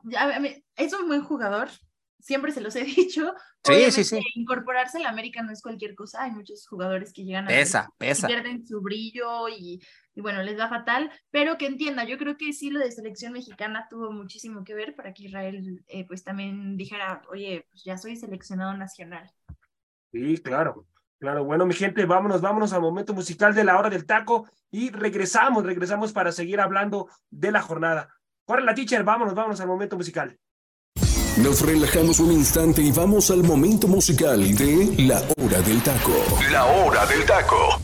es un buen jugador, siempre se los he *laughs* dicho. Sí, sí, sí. Incorporarse a la América no es cualquier cosa. Hay muchos jugadores que llegan a pesa, pesa. pierden su brillo y, y, bueno, les va fatal. Pero que entienda, yo creo que sí lo de selección mexicana tuvo muchísimo que ver para que Israel eh, pues también dijera, oye, pues ya soy seleccionado nacional. Sí, claro. Claro, bueno, mi gente, vámonos, vámonos al momento musical de la hora del taco y regresamos, regresamos para seguir hablando de la jornada. Corre la teacher, vámonos, vámonos al momento musical. Nos relajamos un instante y vamos al momento musical de La Hora del Taco. La Hora del Taco.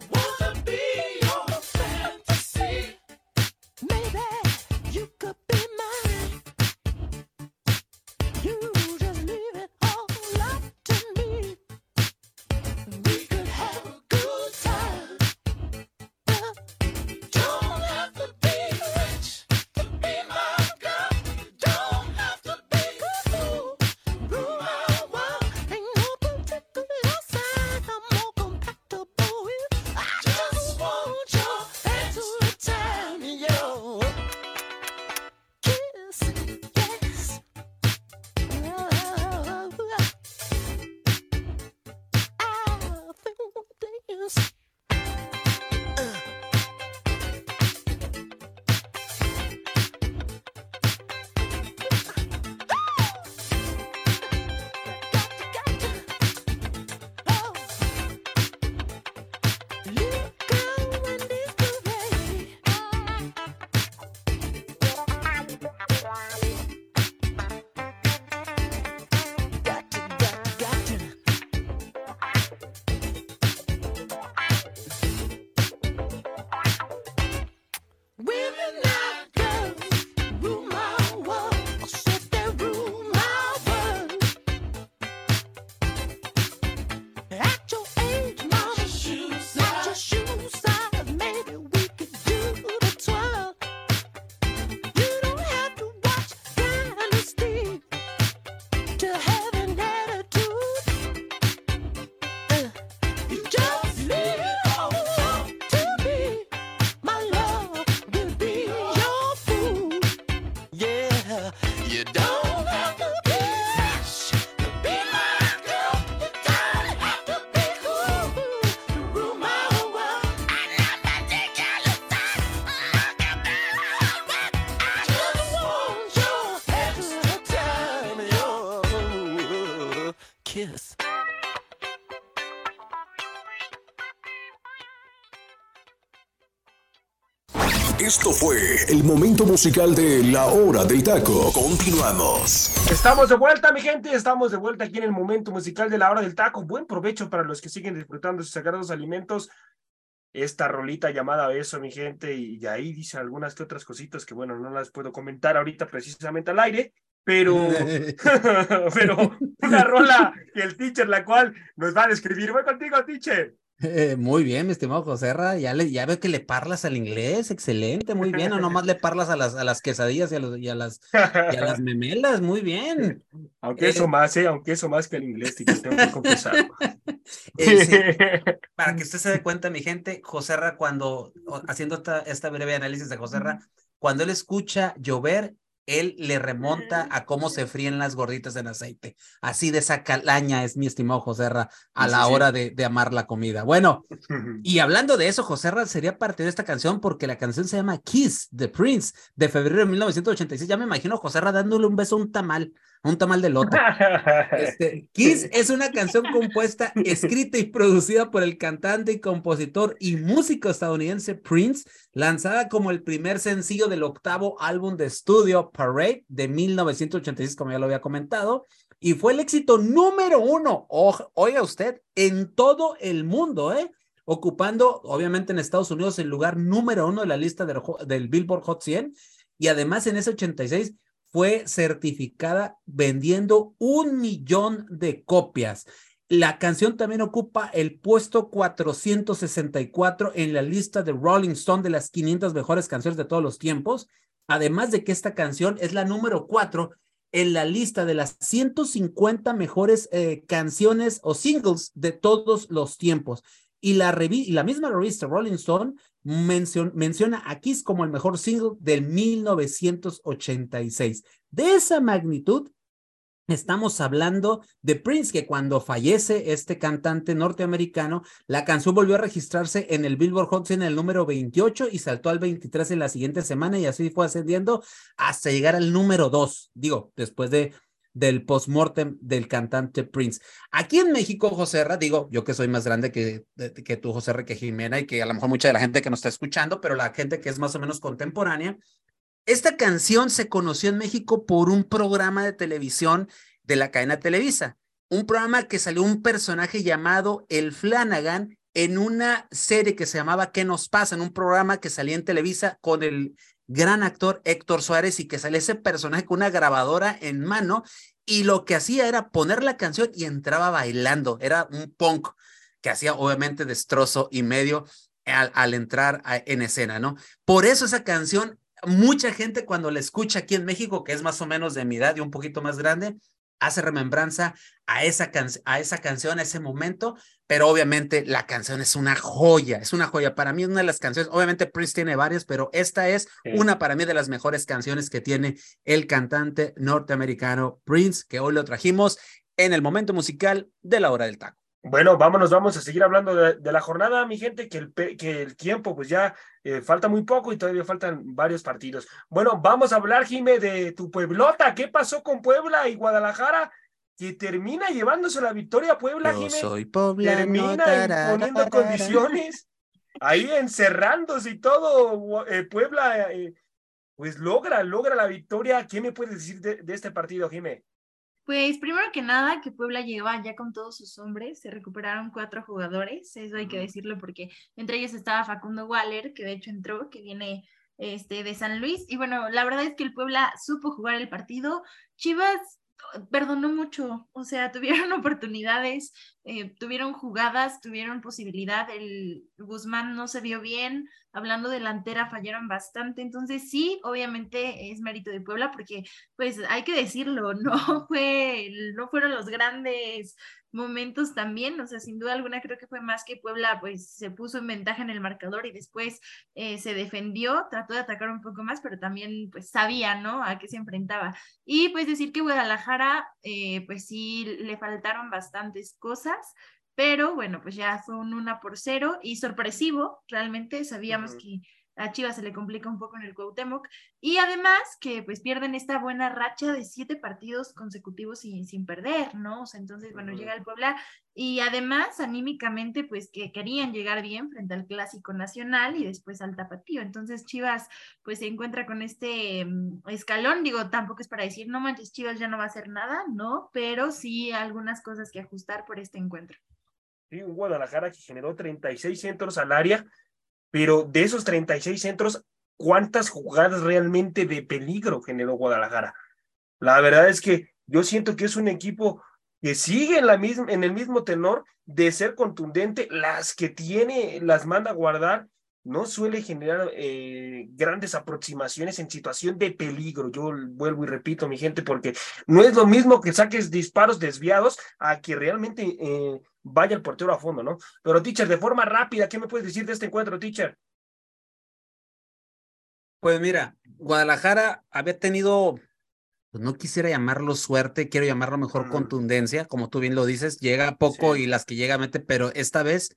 One. Esto fue el momento musical de La Hora del Taco. Continuamos. Estamos de vuelta, mi gente. Estamos de vuelta aquí en el momento musical de La Hora del Taco. Buen provecho para los que siguen disfrutando sus sagrados alimentos. Esta rolita llamada Beso, mi gente, y ahí dice algunas que otras cositas que, bueno, no las puedo comentar ahorita precisamente al aire, pero, *laughs* *laughs* pero una rola que el teacher, la cual nos va a describir. Voy contigo, teacher. Eh, *laughs* muy bien, mi estimado José ya, le, ya veo que le parlas al inglés, excelente, muy bien, o *laughs* nomás le parlas a las, a las quesadillas y a, y a las, y a las *laughs* memelas, muy bien. Aunque eso eh, más, ¿eh? aunque eso más que el inglés, tengo que confesar. Eh, para que usted se dé cuenta, mi gente, José cuando, haciendo esta, esta breve análisis de José cuando él escucha llover, él le remonta a cómo se fríen las gorditas en aceite. Así de esa calaña es mi estimado Joserra a la hora de, de, amar la comida. Bueno, *laughs* y hablando de eso, Joserra sería parte de esta canción porque la canción se llama Kiss the Prince de febrero de 1986. Ya me imagino a Joserra dándole un beso a un tamal un tamal de loto. Este, *laughs* Kiss es una canción compuesta, escrita y producida por el cantante compositor y músico estadounidense Prince, lanzada como el primer sencillo del octavo álbum de estudio Parade de 1986, como ya lo había comentado, y fue el éxito número uno, oiga usted, en todo el mundo, ¿eh? ocupando, obviamente en Estados Unidos, el lugar número uno de la lista del, del Billboard Hot 100, y además en ese 86 fue certificada vendiendo un millón de copias. La canción también ocupa el puesto 464 en la lista de Rolling Stone de las 500 mejores canciones de todos los tiempos. Además de que esta canción es la número 4 en la lista de las 150 mejores eh, canciones o singles de todos los tiempos. Y la, y la misma revista Rolling Stone menciona a Kiss como el mejor single del 1986. De esa magnitud, Estamos hablando de Prince, que cuando fallece este cantante norteamericano, la canción volvió a registrarse en el Billboard Hot 100 en el número 28 y saltó al 23 en la siguiente semana y así fue ascendiendo hasta llegar al número 2, digo, después de del postmortem del cantante Prince. Aquí en México, José Ra, digo, yo que soy más grande que, que tú, José R, que Jimena, y que a lo mejor mucha de la gente que nos está escuchando, pero la gente que es más o menos contemporánea, esta canción se conoció en México por un programa de televisión de la cadena Televisa, un programa que salió un personaje llamado El Flanagan en una serie que se llamaba ¿Qué nos pasa? En un programa que salía en Televisa con el gran actor Héctor Suárez y que sale ese personaje con una grabadora en mano y lo que hacía era poner la canción y entraba bailando, era un punk que hacía obviamente destrozo y medio al, entrar en escena, ¿no? Por eso esa canción, mucha gente cuando la escucha aquí en México, que es más o menos de mi edad y un poquito más grande, hace remembranza a esa, a esa canción, a ese momento, pero obviamente la canción es una joya, es una joya. Para mí, una de las canciones, obviamente Prince tiene varias, pero esta es una para mí de las mejores canciones que tiene el cantante norteamericano Prince, que hoy lo trajimos en el momento musical de la hora del taco. Bueno, vámonos, vamos a seguir hablando de, la jornada, mi gente, que el, que el tiempo pues ya eh, falta muy poco y todavía faltan varios partidos. Bueno, vamos a hablar, Jime, de tu Pueblota. ¿Qué pasó con Puebla y Guadalajara? Que termina llevándose la victoria a Puebla, Yo soy poblano, termina imponiendo condiciones, ahí encerrándose y todo. Eh, Puebla, eh, pues logra, logra la victoria. ¿Qué me puedes decir de, de este partido, Jime? Pues primero que nada, que Puebla llegaba ya con todos sus hombres, se recuperaron cuatro jugadores, eso hay que decirlo porque entre ellos estaba Facundo Waller, que de hecho entró, que viene este, de San Luis, y bueno, la verdad es que el Puebla supo jugar el partido, Chivas perdonó mucho, o sea, *laughs* tuvieron oportunidades, eh, tuvieron jugadas, tuvieron posibilidad, el Guzmán no se vio bien, hablando delantera fallaron bastante, entonces sí, obviamente es mérito de Puebla porque pues hay que decirlo, *laughs* no fue, no fueron los grandes momentos también, o sea, sin duda alguna creo que fue más que Puebla pues se puso en ventaja en el marcador y después eh, se defendió, trató de atacar un poco más, pero también pues sabía, ¿no? A qué se enfrentaba. Y pues decir que Guadalajara eh, pues sí le faltaron bastantes cosas, pero bueno, pues ya fue un una por cero y sorpresivo, realmente sabíamos que a Chivas se le complica un poco en el Cuauhtémoc y además que pues pierden esta buena racha de siete partidos consecutivos sin, sin perder, ¿no? Entonces, bueno, llega el Puebla y además anímicamente pues que querían llegar bien frente al Clásico Nacional y después al Tapatío. Entonces Chivas pues se encuentra con este mm, escalón, digo, tampoco es para decir, no manches, Chivas ya no va a hacer nada, ¿no? Pero sí algunas cosas que ajustar por este encuentro. Sí, un Guadalajara que generó 36 centros al área, pero de esos 36 centros, ¿cuántas jugadas realmente de peligro generó Guadalajara? La verdad es que yo siento que es un equipo que sigue en, la misma, en el mismo tenor de ser contundente, las que tiene las manda a guardar, no suele generar eh, grandes aproximaciones en situación de peligro. Yo vuelvo y repito, mi gente, porque no es lo mismo que saques disparos desviados a que realmente eh, vaya el portero a fondo, ¿no? Pero, teacher, de forma rápida, ¿qué me puedes decir de este encuentro, teacher? Pues mira, Guadalajara había tenido, pues no quisiera llamarlo suerte, quiero llamarlo mejor Mm. contundencia, como tú bien lo dices, llega poco y las que llega mete, pero esta vez,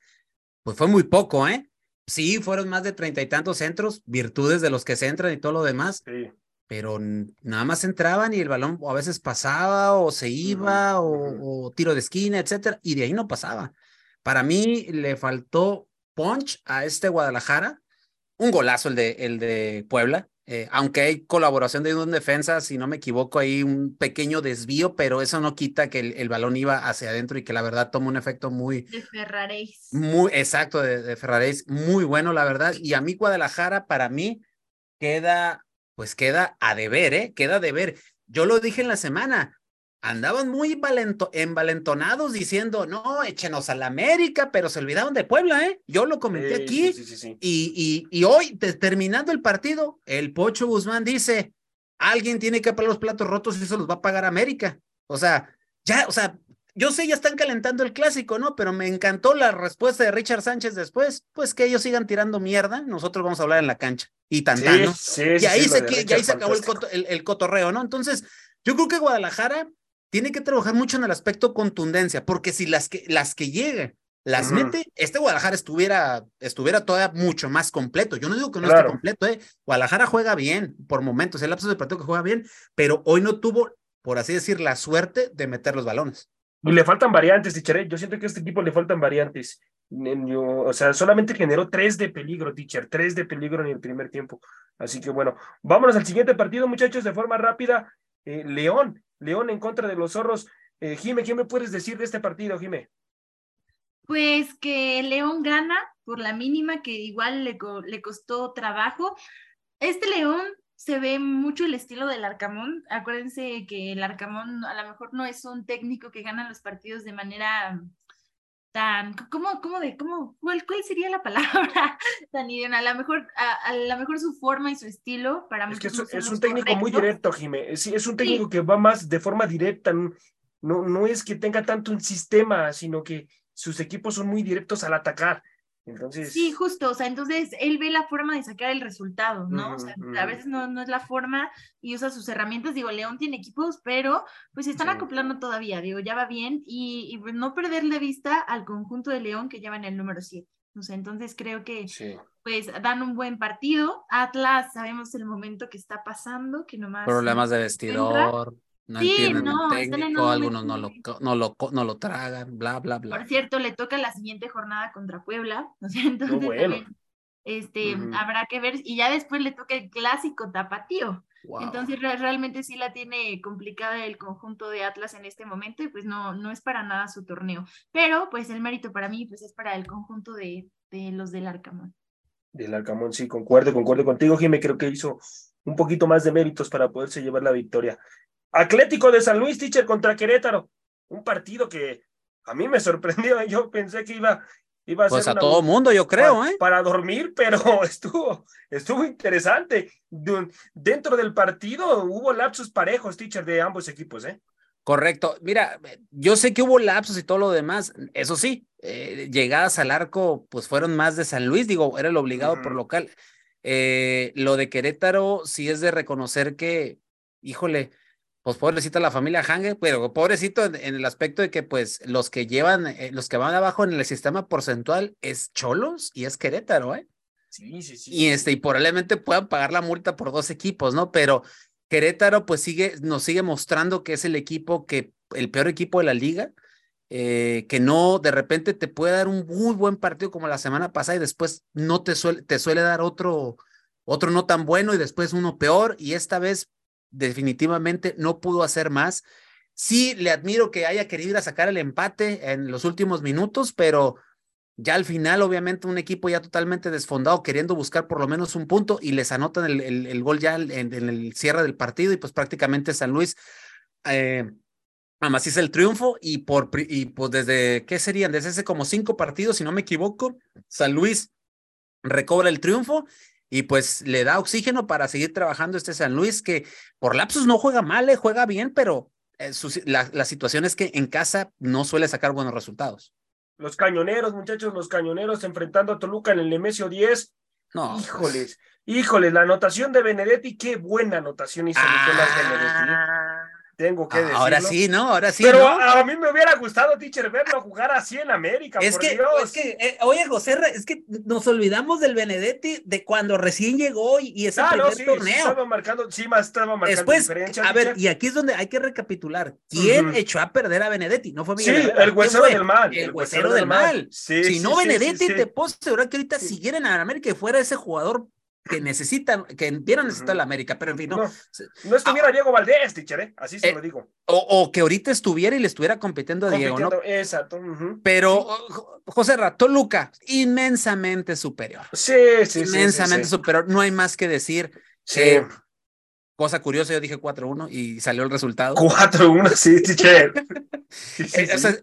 pues fue muy poco, ¿eh? Sí, fueron más de treinta y tantos centros, virtudes de los que se entran y todo lo demás, Sí. Pero nada más entraban y el balón a veces pasaba o se iba o, o tiro de esquina, etcétera, y de ahí no pasaba. Para mí le faltó punch a este Guadalajara, un golazo el de, el de Puebla, eh, aunque hay colaboración de un defensa, si no me equivoco, hay un pequeño desvío, pero eso no quita que el, el balón iba hacia adentro y que la verdad toma un efecto muy, De Ferraréis. muy exacto de, de Ferraréis, muy bueno, la verdad. Y a mí Guadalajara, para mí, queda, pues queda a deber, ¿eh? Queda a deber. Yo lo dije en la semana, andaban muy valento- envalentonados diciendo, no, échenos a la América, pero se olvidaron de Puebla, ¿eh? Yo lo comenté Sí, aquí. sí, sí, sí, sí. Y, y, y hoy, te- terminando el partido, el Pocho Guzmán dice, alguien tiene que pagar los platos rotos y eso los va a pagar América. O sea, ya, o sea, yo sé, ya están calentando el clásico, ¿no? Pero me encantó la respuesta de Richard Sánchez después, pues que ellos sigan tirando mierda, nosotros vamos a hablar en la cancha. Y tan, tan, ¿no? Sí, y ahí, sí, se, de que- y ahí se acabó el, coto- el- el cotorreo, ¿no? Entonces, yo creo que Guadalajara tiene que trabajar mucho en el aspecto contundencia, porque si las que, las que lleguen las mete, este Guadalajara estuviera, estuviera todavía mucho más completo. Yo no digo que no Claro. esté completo, ¿eh? Guadalajara juega bien por momentos, el lapso del partido que juega bien, pero hoy no tuvo, por así decir, la suerte de meter los balones. Y le faltan variantes, teacher. ¿eh? Yo siento que a este equipo le faltan variantes. O sea, solamente generó tres de peligro, teacher. Tres de peligro en el primer tiempo. Así que bueno, vámonos al siguiente partido, muchachos, de forma rápida. Eh, León, León en contra de los zorros. Eh, Jime, ¿qué me puedes decir de este partido, Jime? Pues que León gana por la mínima, que igual le, le costó trabajo. Este León se ve mucho el estilo del Arcamón. Acuérdense que el Arcamón a lo mejor no es un técnico que gana los partidos de manera tan, ¿cómo, cómo de, cómo, cuál, cuál sería la *laughs* palabra tan? A lo mejor, a, a lo mejor su forma y su estilo para Es que es, es un técnico muy directo, Jime. Es, es un técnico que va más de forma directa. No, no es que tenga tanto un sistema, sino que sus equipos son muy directos al atacar. Entonces, Sí, justo, o sea, entonces él ve la forma de sacar el resultado, ¿no? O sea, a veces no, no es la forma y usa sus herramientas. Digo, León tiene equipos, pero pues se están Sí. acoplando todavía, digo, ya va bien y, y no perder de vista al conjunto de León que lleva en el número 7. O sea, entonces creo que sí. pues dan un buen partido. Atlas, sabemos el momento que está pasando, que nomás... Problemas de entra. No Sí, entienden no, el técnico, un algunos no lo, no, lo, no lo tragan, bla, bla, bla. Por cierto, le toca la siguiente jornada contra Puebla, *laughs* o sea, entonces bueno. también, este, habrá que ver, y ya después le toca el clásico tapatío. Wow. Entonces re- realmente sí la tiene complicada el conjunto de Atlas en este momento y pues no, no es para nada su torneo. Pero pues el mérito para mí pues es para el conjunto de, de los del Arcamón. Del Arcamón, sí, concuerdo, concuerdo contigo, Jime. Creo que hizo un poquito más de méritos para poderse llevar la victoria. Atlético de San Luis, teacher, contra Querétaro. Un partido que a mí me sorprendió. Yo pensé que iba, iba a Pues ser a una- todo mundo, yo creo, para, ¿eh? para dormir, *laughs* pero estuvo, estuvo interesante. Dentro del partido hubo lapsos parejos, teacher, de ambos equipos, ¿eh? Correcto. Mira, yo sé que hubo lapsos y todo lo demás. Eso sí, eh, llegadas al arco, pues fueron más de San Luis, digo, era el obligado por local. Eh, lo de Querétaro sí es de reconocer que, híjole, pues pobrecita la familia Hange, pero pobrecito en, en el aspecto de que pues los que llevan, eh, los que van abajo en el sistema porcentual es Cholos y es Querétaro, ¿eh? Sí, sí, sí. y este, y probablemente puedan pagar la multa por dos equipos, ¿no? Pero Querétaro, pues sigue, nos sigue mostrando que es el equipo que, el peor equipo de la liga, eh, que no, de repente te puede dar un muy buen partido como la semana pasada y después no te suele, te suele dar otro, otro no tan bueno y después uno peor, y esta vez definitivamente no pudo hacer más. Sí, le admiro que haya querido ir a sacar el empate en los últimos minutos, pero ya al final, obviamente, un equipo ya totalmente desfondado, queriendo buscar por lo menos un punto y les anotan el, el, gol ya en, el cierre del partido y pues prácticamente San Luis eh, hizo el triunfo y por y pues desde, ¿qué serían? Desde hace como cinco partidos, si no me equivoco, San Luis recobra el triunfo y pues le da oxígeno para seguir trabajando este San Luis que por lapsos no juega mal, eh, juega bien, pero eh, su, la, la situación es que en casa no suele sacar buenos resultados. Los cañoneros, muchachos, los cañoneros enfrentando a Toluca en el Nemesio 10. No. Híjoles, híjoles, la anotación de Benedetti, qué buena anotación hizo Nicolás Benedetti. ¿Eh? tengo que decirlo. Ahora sí, ¿no? Ahora sí. Pero A, mí me hubiera gustado, teacher, verlo jugar así en América. Es que, es que, eh, oye, José, es que nos olvidamos del Benedetti de cuando recién llegó y, y ese ah, primer sí, torneo. estaba marcando, sí, más estaba marcando Después, diferencia. A ver, y aquí es donde hay que recapitular. ¿Quién echó a perder a Benedetti? No fue Miguel. Sí, el huesero del mal. El, huesero, del mal. si no, Benedetti, te puedo asegurar que ahorita siguiera en América y fuera ese jugador que necesitan, que vieran necesitar la América, pero en fin, no. No, estuviera ah, Diego Valdés, teacher, ¿eh? así se eh, lo digo. O, que ahorita estuviera y le estuviera compitiendo a Diego, ¿no? Exacto. Pero, José Rato Luca, inmensamente superior. Sí, sí, Inmensamente superior, no hay más que decir. Sí. Eh, cosa curiosa, yo dije 4-1 y salió el resultado. 4-1, sí, *laughs* teacher.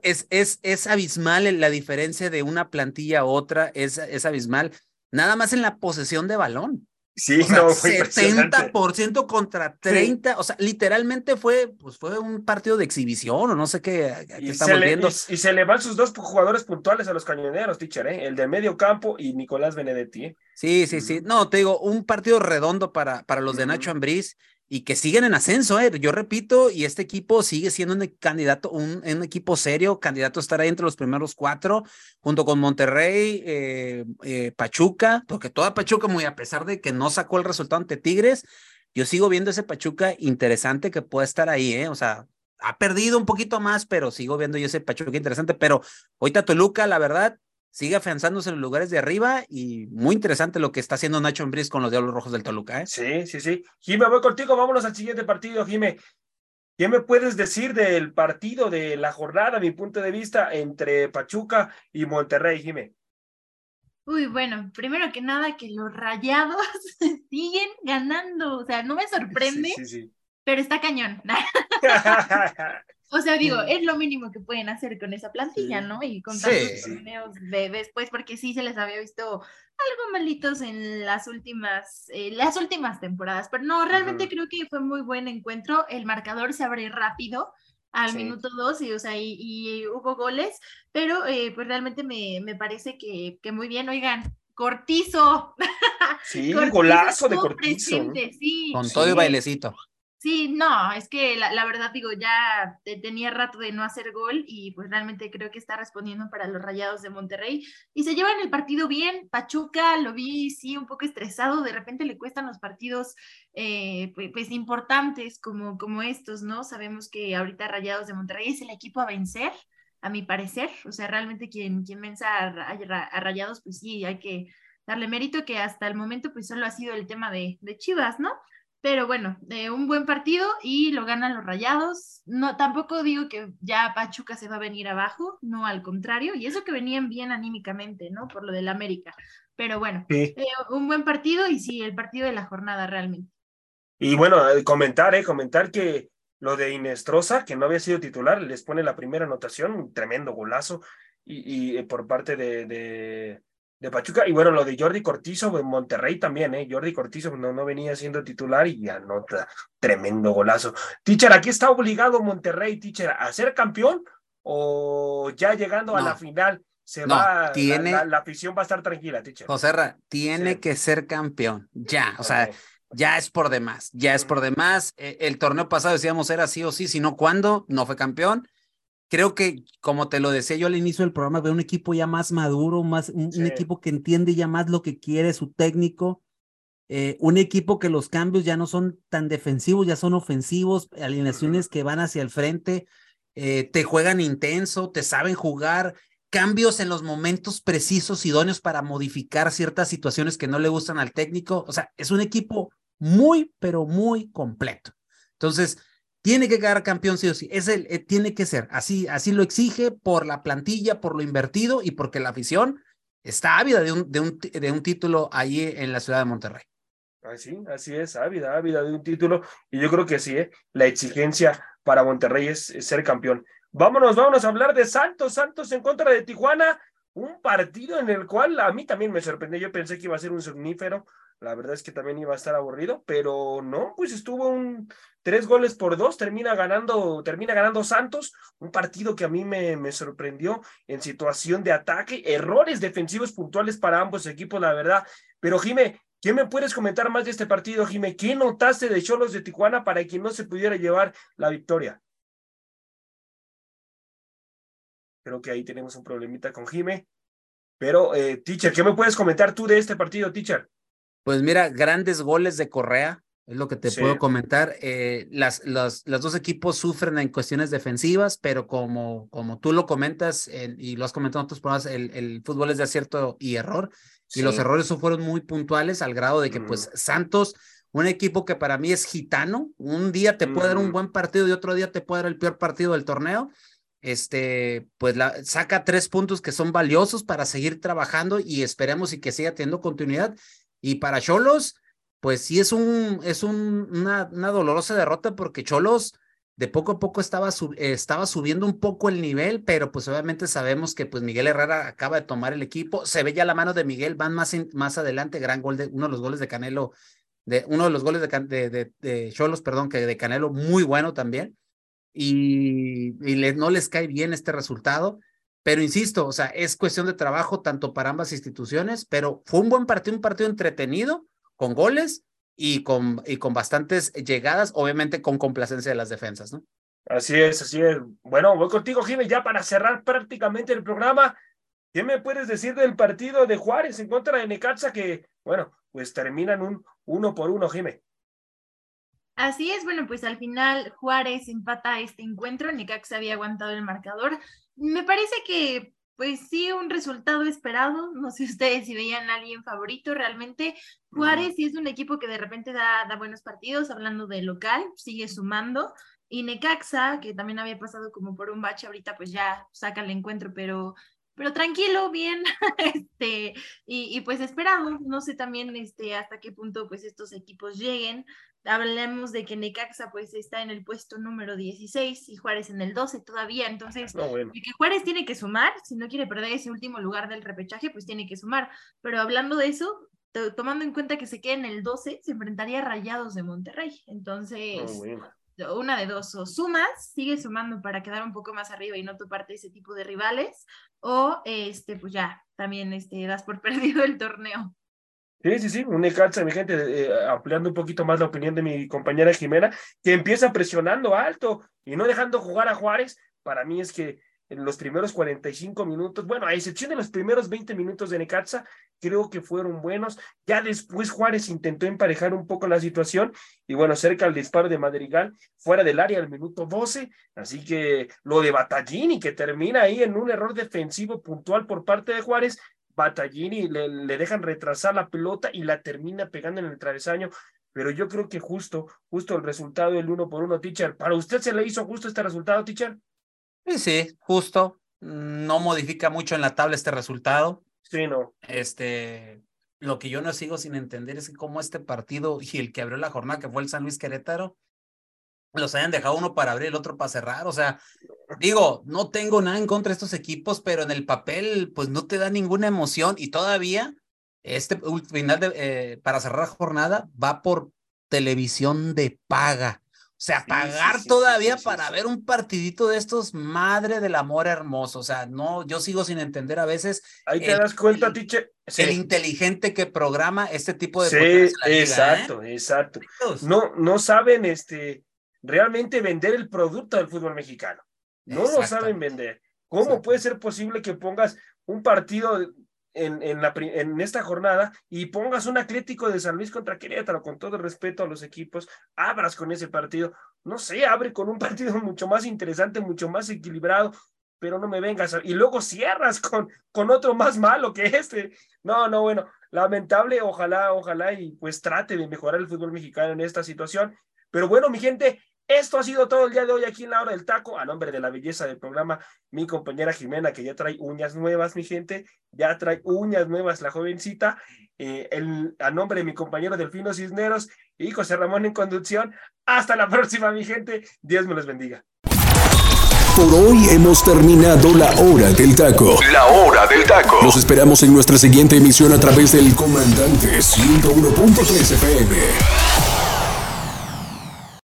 es, es, es, abismal la diferencia de una plantilla a otra, es, es abismal nada más en la posesión de balón. Sí, no, fue 70% contra 30, o sea, literalmente fue, pues fue un partido de exhibición o no sé qué, estamos viendo. Y, se le van sus dos jugadores puntuales a los cañoneros, teacher, ¿eh? el de medio campo y Nicolás Benedetti. ¿eh? Sí, sí, sí. No, te digo, un partido redondo para, para los de Nacho Ambriz y que siguen en ascenso, ¿eh? yo repito, y este equipo sigue siendo un candidato, un, equipo serio, candidato a estar ahí entre los primeros cuatro, junto con Monterrey, eh, eh, Pachuca, porque toda Pachuca, muy a pesar de que no sacó el resultado ante Tigres, yo sigo viendo ese Pachuca interesante que puede estar ahí, ¿eh? o sea, ha perdido un poquito más, pero sigo viendo yo ese Pachuca interesante, pero ahorita Toluca, la verdad, sigue afianzándose en los lugares de arriba y muy interesante lo que está haciendo Nacho Ambriz con los Diablos Rojos del Toluca. ¿eh? Sí, sí, sí. Jime, voy contigo, vámonos al siguiente partido, Jime. ¿Qué me puedes decir del partido de la jornada, mi punto de vista, entre Pachuca y Monterrey, Jime? Uy, bueno, primero que nada que los rayados *laughs* siguen ganando, o sea, no me sorprende, sí, sí, pero está cañón. *laughs* *laughs* O sea, digo, es lo mínimo que pueden hacer con esa plantilla, ¿no? Y con tantos torneos de después, porque sí se les había visto algo malitos en las últimas, eh, las últimas temporadas. Pero no, realmente creo que fue muy buen encuentro. El marcador se abre rápido al minuto dos y, o sea, y, hubo goles, pero eh, pues realmente me, me parece que, que muy bien. Oigan, Cortizo. *laughs* Sí, un golazo de Cortizo. Con todo y bailecito. Sí, no, es que la, verdad digo, ya tenía rato de no hacer gol y pues realmente creo que está respondiendo para los Rayados de Monterrey y se llevan el partido bien. Pachuca lo vi, sí, un poco estresado, de repente le cuestan los partidos eh, pues, pues, importantes como, como estos, ¿no? Sabemos que ahorita Rayados de Monterrey es el equipo a vencer, a mi parecer, o sea, realmente quien, quien venza a, a Rayados, pues sí, hay que darle mérito que hasta el momento pues solo ha sido el tema de, de Chivas, ¿no? Pero bueno, eh, un buen partido y lo ganan los rayados. No, tampoco digo que ya Pachuca se va a venir abajo, no al contrario, y eso que venían bien anímicamente, ¿no? Por lo del América. Pero bueno, eh, un buen partido y sí, el partido de la jornada realmente. Y bueno, eh, comentar, eh, comentar que lo de Inestrosa, que no había sido titular, les pone la primera anotación, un tremendo golazo, y, y por parte de, de Pachuca. Y bueno, lo de Jordi Cortizo en Monterrey también, ¿eh? Jordi Cortizo no, no venía siendo titular y anota tremendo golazo. Teacher, aquí está obligado Monterrey, teacher, a ser campeón o ya llegando a la final se va, tiene, la, afición va a estar tranquila, teacher. José tiene que ser campeón, ya, o sea, ya es por demás, ya es por demás. E, el torneo pasado decíamos era sí o sí, si no, ¿cuándo? No fue campeón creo que, como te lo decía yo al inicio del programa, veo un equipo ya más maduro, más, un, equipo que entiende ya más lo que quiere su técnico, eh, un equipo que los cambios ya no son tan defensivos, ya son ofensivos, alineaciones que van hacia el frente, eh, te juegan intenso, te saben jugar, cambios en los momentos precisos, idóneos para modificar ciertas situaciones que no le gustan al técnico. O sea, es un equipo muy, pero muy completo. Entonces, tiene que quedar campeón sí o sí. Es el, eh, tiene que ser. Así, así lo exige por la plantilla, por lo invertido y porque la afición está ávida de un, de un, de un título ahí en la ciudad de Monterrey. Así, así es, ávida, ávida de un título. Y yo creo que sí, ¿eh? la exigencia para Monterrey es, ser campeón. Vámonos, vámonos a hablar de Santos. Santos en contra de Tijuana. Un partido en el cual a mí también me sorprendió. Yo pensé que iba a ser un somnífero la verdad es que también iba a estar aburrido, pero no, pues estuvo un tres goles por dos, termina ganando, termina ganando Santos, un partido que a mí me, me sorprendió en situación de ataque, errores defensivos puntuales para ambos equipos, la verdad. Pero Jime, ¿qué me puedes comentar más de este partido, Jime? ¿Qué notaste de Cholos de Tijuana para que no se pudiera llevar la victoria? Creo que ahí tenemos un problemita con Jime. Pero, eh, teacher, ¿qué me puedes comentar tú de este partido, teacher? Pues mira, grandes goles de Correa, es lo que te puedo comentar. Eh, las, los, los, dos equipos sufren en cuestiones defensivas, pero como, como tú lo comentas y lo has comentado en otros programas, el, el, fútbol es de acierto y error. Y los errores fueron muy puntuales al grado de que, pues, Santos, un equipo que para mí es gitano, un día te puede dar un buen partido y otro día te puede dar el peor partido del torneo este, pues la, saca tres puntos que son valiosos para seguir trabajando y esperemos y que siga teniendo continuidad. Y para Cholos, pues sí es un, es un, una, dolorosa derrota porque Cholos de poco a poco estaba, estaba subiendo un poco el nivel, pero pues obviamente sabemos que pues Miguel Herrera acaba de tomar el equipo, se ve ya la mano de Miguel, van más, más adelante, gran gol de uno de los goles de Canelo, de uno de los goles de Cholos, perdón, que de Canelo muy bueno también y, no les cae bien este resultado. Pero insisto, o sea, es cuestión de trabajo tanto para ambas instituciones, pero fue un buen partido, un partido entretenido, con goles y con, y con bastantes llegadas, obviamente con complacencia de las defensas, ¿no? Así es, así es. Bueno, voy contigo, Jiménez, ya para cerrar prácticamente el programa. ¿Qué me puedes decir del partido de Juárez en contra de Necaxa que, bueno, pues terminan un uno por uno, Jiménez? Así es, bueno, pues al final Juárez empata este encuentro, Necaxa había aguantado el marcador. Me parece que, pues sí, un resultado esperado. No sé *laughs* ustedes si veían a alguien favorito. Realmente Juárez sí es un equipo que de repente da, da buenos partidos, hablando de local, sigue sumando. Y Necaxa, que también había pasado como por un bache, ahorita pues ya saca el encuentro, pero pero tranquilo, bien, *laughs* este, y, y, pues esperado, no sé también este, hasta qué punto pues estos equipos lleguen, hablemos de que Necaxa pues está en el puesto número 16 y Juárez en el 12 todavía, entonces que Juárez tiene que sumar, si no quiere perder ese último lugar del repechaje, pues tiene que sumar, pero hablando de eso, tomando en cuenta que se queda en el 12, se enfrentaría a Rayados de Monterrey, entonces... Una de dos, o sumas, sigue sumando para quedar un poco más arriba y no toparte ese tipo de rivales, o este, pues ya, también este, das por *laughs* perdido el torneo. Sí, sí, sí, un Necaxa, mi gente, eh, ampliando un poquito más la opinión de mi compañera Jimena, que empieza presionando alto y no dejando jugar a Juárez. Para mí es que en los primeros 45 minutos, bueno, a excepción de los primeros 20 minutos de Necaxa, creo que fueron buenos. Ya después Juárez intentó emparejar un poco la situación y bueno, cerca al disparo de Madrigal, fuera del área al minuto 12. Así que lo de Batallini, que termina ahí en un error defensivo puntual por parte de Juárez, Batallini le, le dejan retrasar la pelota y la termina pegando en el travesaño. Pero yo creo que justo, justo el resultado del uno por uno, teacher. ¿Para usted se le hizo justo este resultado, teacher? Sí, sí, justo. No modifica mucho en la tabla este resultado. Sí, no. Este, lo que yo no sigo sin entender es que cómo este partido y el que abrió la jornada, que fue el San Luis Querétaro, los hayan dejado uno para abrir, el otro para cerrar. O sea, digo, no tengo nada en contra de estos equipos, pero en el papel, pues no te da ninguna emoción y todavía este final de, eh, para cerrar la jornada va por televisión de paga. O sea, pagar todavía para ver un partidito de estos, madre del amor hermoso. O sea, no, yo sigo sin entender a veces. Ahí te das cuenta, Tiche. El inteligente que programa este tipo de Sí, ¿eh? exacto, exacto. No, no saben, este, realmente vender el producto del fútbol mexicano. No lo saben vender. ¿Cómo puede ser posible que pongas un partido en, en, la, en esta jornada y pongas un Atlético de San Luis contra Querétaro, con todo el respeto a los equipos, abras con ese partido? No sé, abre con un *laughs* partido mucho más interesante, mucho más equilibrado, pero no me vengas. Y luego cierras con, con otro más malo que este. No, no, bueno, lamentable, ojalá, ojalá y pues trate de mejorar el fútbol mexicano en esta situación. Pero bueno, mi gente, esto ha sido todo el día de hoy aquí en la hora del taco. A nombre de la belleza del programa, mi compañera Jimena, que ya trae uñas nuevas, mi gente, ya trae uñas nuevas la jovencita. Eh, el, a nombre de mi compañero Delfino Cisneros y José Ramón en conducción. Hasta la *laughs* próxima, mi gente. Dios me los bendiga. Por hoy hemos terminado la hora del taco. La hora del taco. Los esperamos en nuestra siguiente emisión a través del Comandante 101.3 FM.